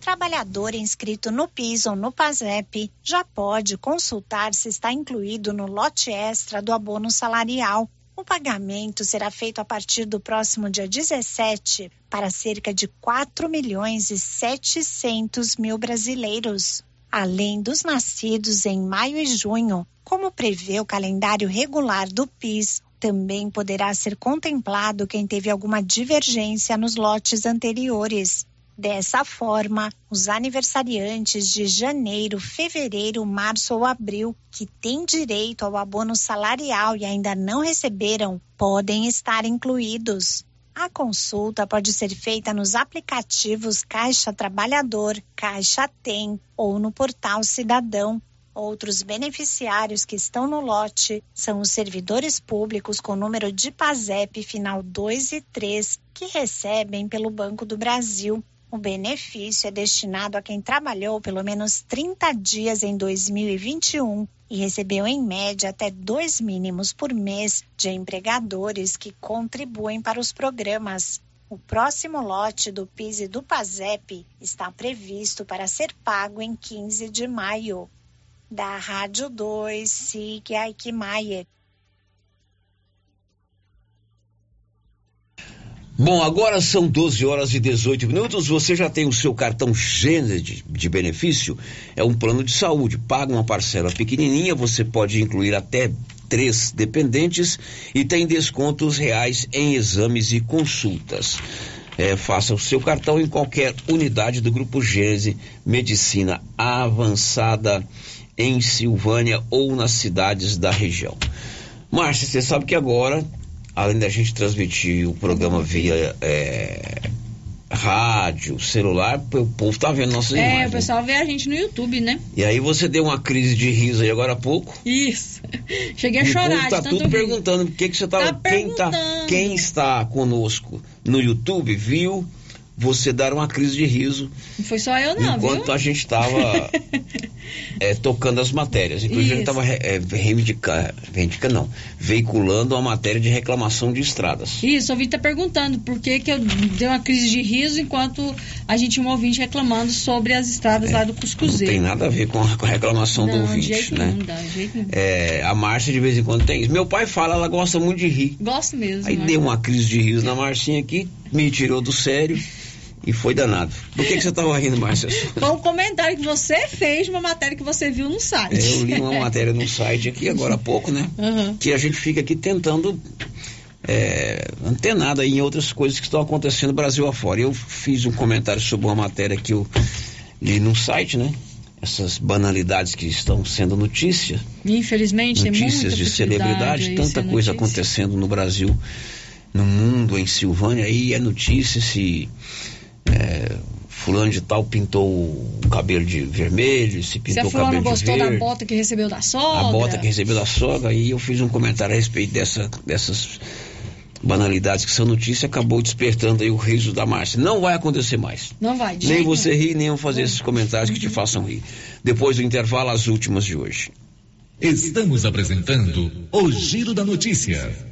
Trabalhador inscrito no PIS ou no PASEP já pode consultar se está incluído no lote extra do abono salarial. O pagamento será feito a partir do próximo dia 17 para cerca de 4 milhões e 700 mil brasileiros, além dos nascidos em maio e junho, como prevê o calendário regular do PIS. Também poderá ser contemplado quem teve alguma divergência nos lotes anteriores. Dessa forma, os aniversariantes de janeiro, fevereiro, março ou abril que têm direito ao abono salarial e ainda não receberam podem estar incluídos. A consulta pode ser feita nos aplicativos Caixa Trabalhador, Caixa Tem ou no portal Cidadão. Outros beneficiários que estão no lote são os servidores públicos com número de PASEP final 2 e 3, que recebem pelo Banco do Brasil. O benefício é destinado a quem trabalhou pelo menos 30 dias em 2021 e recebeu em média até dois mínimos por mês de empregadores que contribuem para os programas. O próximo lote do PIS e do PASEP está previsto para ser pago em 15 de maio da Rádio 2, Sig Aikmaier. Bom, agora são 12 horas e 18 minutos. Você já tem o seu cartão Gênesis de, de, benefício? É um plano de saúde. Paga uma parcela pequenininha, você pode incluir até três dependentes e tem descontos reais em exames e consultas. É, faça o seu cartão em qualquer unidade do Grupo Gênese Medicina Avançada em Silvânia ou nas cidades da região. Márcia, você sabe que agora, além da gente transmitir o programa via é, rádio, celular, o povo tá vendo nossas É, imagens. o pessoal vê a gente no YouTube, né? E aí você deu uma crise de riso aí agora há pouco. Isso. Cheguei a E o chorar povo tá tudo perguntando por que que você tava, Tá quem tá, quem está conosco no YouTube viu você dar uma crise de riso Não foi só eu não, enquanto viu? a gente estava é, tocando as matérias. Inclusive a gente Isso. estava é, reivindicando, reivindica não, veiculando uma matéria de reclamação de estradas. Isso, o ouvinte tá perguntando por que, que eu dei uma crise de riso enquanto a gente tinha um ouvinte reclamando sobre as estradas lá do Não Cuscuzeiro. tem nada a ver com a, com a reclamação não, do ouvinte, jeito né? nenhum, dá, jeito. É, a Márcia de vez em quando tem isso. Meu pai fala, ela gosta muito de rir. Gosto mesmo. Aí né? deu uma crise de riso na Marcinha aqui, me tirou do sério e foi danado. Por que, que você estava rindo, Márcia? Foi um comentário que você fez uma matéria que você viu no site. É, Eu li uma matéria no site aqui agora há pouco, né? Uhum. Que a gente fica aqui tentando é, antenado aí em outras coisas que estão acontecendo no Brasil afora. Eu fiz um comentário sobre uma matéria que eu li no site, né? Essas banalidades que estão sendo notícia, Infelizmente, notícias de celebridade, tanta coisa notícia. acontecendo no Brasil, no mundo, em Silvânia, aí é notícia se é, fulano de tal pintou o cabelo de vermelho, se Se pintou a o cabelo de gostou verde da bota que recebeu da sogra. a bota que recebeu da sogra, e eu fiz um comentário a respeito dessa, dessas banalidades que são notícia, acabou despertando aí o riso da Márcia. Não vai acontecer mais. Não vai, Nem jeito você nenhum. rir, nem eu fazer esses comentários que te façam rir. Depois do intervalo, as últimas de hoje. Estamos apresentando o Giro da Notícia.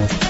Thank you.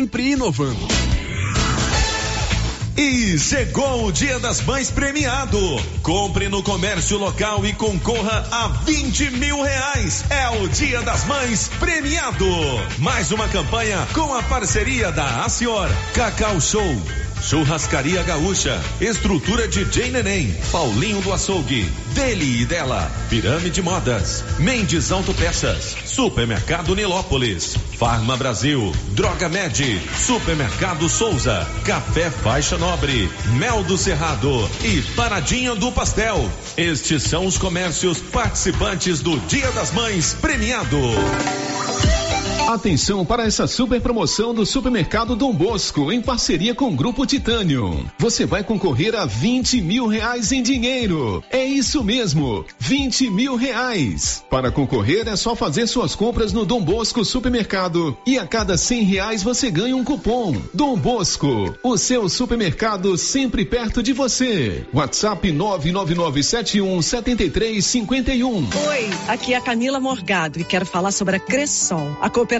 Sempre inovando. E chegou o Dia das Mães premiado. Compre no comércio local e concorra a 20 mil reais. É o Dia das Mães premiado. Mais uma campanha com a parceria da Acior, Cacau Show, Churrascaria Gaúcha, estrutura de Jane Neném, Paulinho do Açougue, dele e dela, Pirâmide Modas, Mendes Autopeças, Supermercado Nilópolis, Farma Brasil, Droga Med, Supermercado Souza, Café Faixa Nobre, Mel do Cerrado e Paradinha do Pastel. Estes são os comércios participantes do Dia das Mães premiado. Atenção para essa super promoção do Supermercado Dom Bosco, em parceria com o Grupo Titânio. Você vai concorrer a 20 mil reais em dinheiro. É isso mesmo, 20 mil reais. Para concorrer é só fazer suas compras no Dom Bosco Supermercado e a cada 100 reais você ganha um cupom. Dom Bosco, o seu supermercado sempre perto de você. WhatsApp 99971 7351. Oi, aqui é a Camila Morgado e quero falar sobre a Cressol, a cooperativa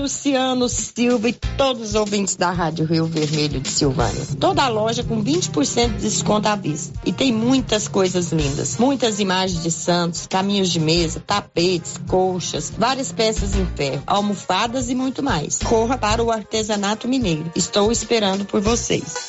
Luciano Silva e todos os ouvintes da Rádio Rio Vermelho de Silvânia. Toda a loja com 20% de desconto à vista. E tem muitas coisas lindas. Muitas imagens de santos, caminhos de mesa, tapetes, colchas, várias peças em ferro, almofadas e muito mais. Corra para o artesanato mineiro. Estou esperando por vocês.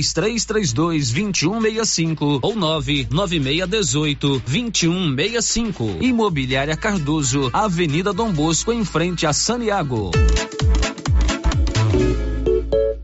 3332 2165 ou 99618 2165. Imobiliária Cardoso, Avenida Dom Bosco, em frente a Saniago.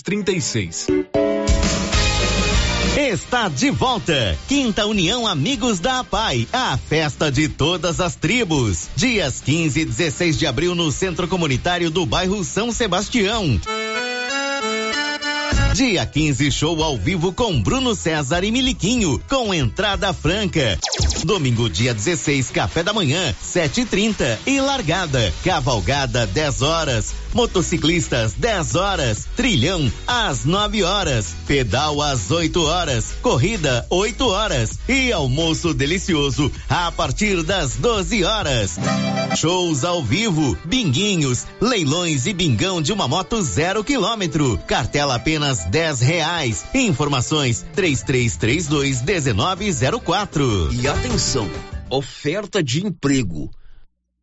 36. Está de volta. Quinta União Amigos da APAI, a festa de todas as tribos. Dias 15 e 16 de abril no Centro Comunitário do bairro São Sebastião. Dia 15, show ao vivo com Bruno César e Miliquinho, com entrada franca. Domingo, dia 16, café da manhã, 7h30 e, e largada. Cavalgada, 10 horas. Motociclistas, 10 horas. Trilhão, às 9 horas. Pedal, às 8 horas. Corrida, 8 horas. E almoço delicioso, a partir das 12 horas. Shows ao vivo, binguinhos, leilões e bingão de uma moto zero quilômetro. Cartela apenas 10 reais. Informações 3332 1904. E atenção, oferta de emprego.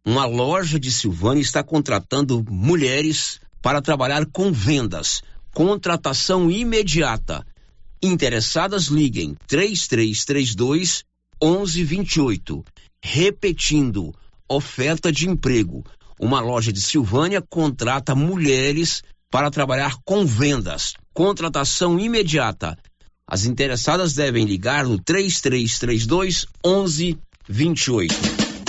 Uma loja de Silvânia está contratando mulheres para trabalhar com vendas. Contratação imediata. Interessadas liguem 3332 1128. Repetindo, oferta de emprego. Uma loja de Silvânia contrata mulheres para trabalhar com vendas. Contratação imediata. As interessadas devem ligar no 3332 1128.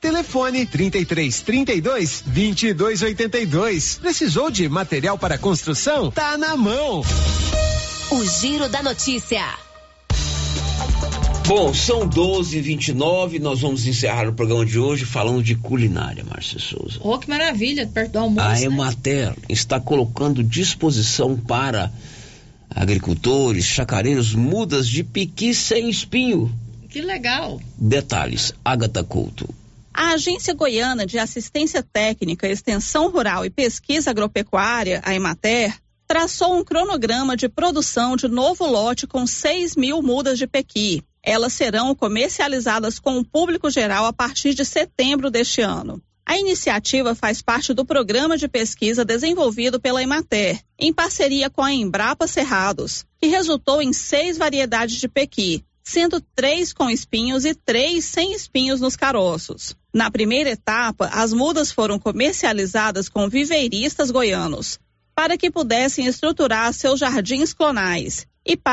Telefone 33 32 22 82. Precisou de material para construção? Tá na mão. O Giro da Notícia. Bom, são 12 h 29 nós vamos encerrar o programa de hoje falando de culinária, Márcia Souza. Oh, que maravilha, perto do almoço. A né? Emater está colocando disposição para agricultores, chacareiros, mudas de piqui sem espinho. Que legal. Detalhes, Agatha Couto. A Agência Goiana de Assistência Técnica, Extensão Rural e Pesquisa Agropecuária, a Emater, traçou um cronograma de produção de novo lote com 6 mil mudas de pequi. Elas serão comercializadas com o público geral a partir de setembro deste ano. A iniciativa faz parte do programa de pesquisa desenvolvido pela Emater, em parceria com a Embrapa Cerrados, que resultou em seis variedades de pequi, sendo três com espinhos e três sem espinhos nos caroços. Na primeira etapa, as mudas foram comercializadas com viveiristas goianos, para que pudessem estruturar seus jardins clonais. E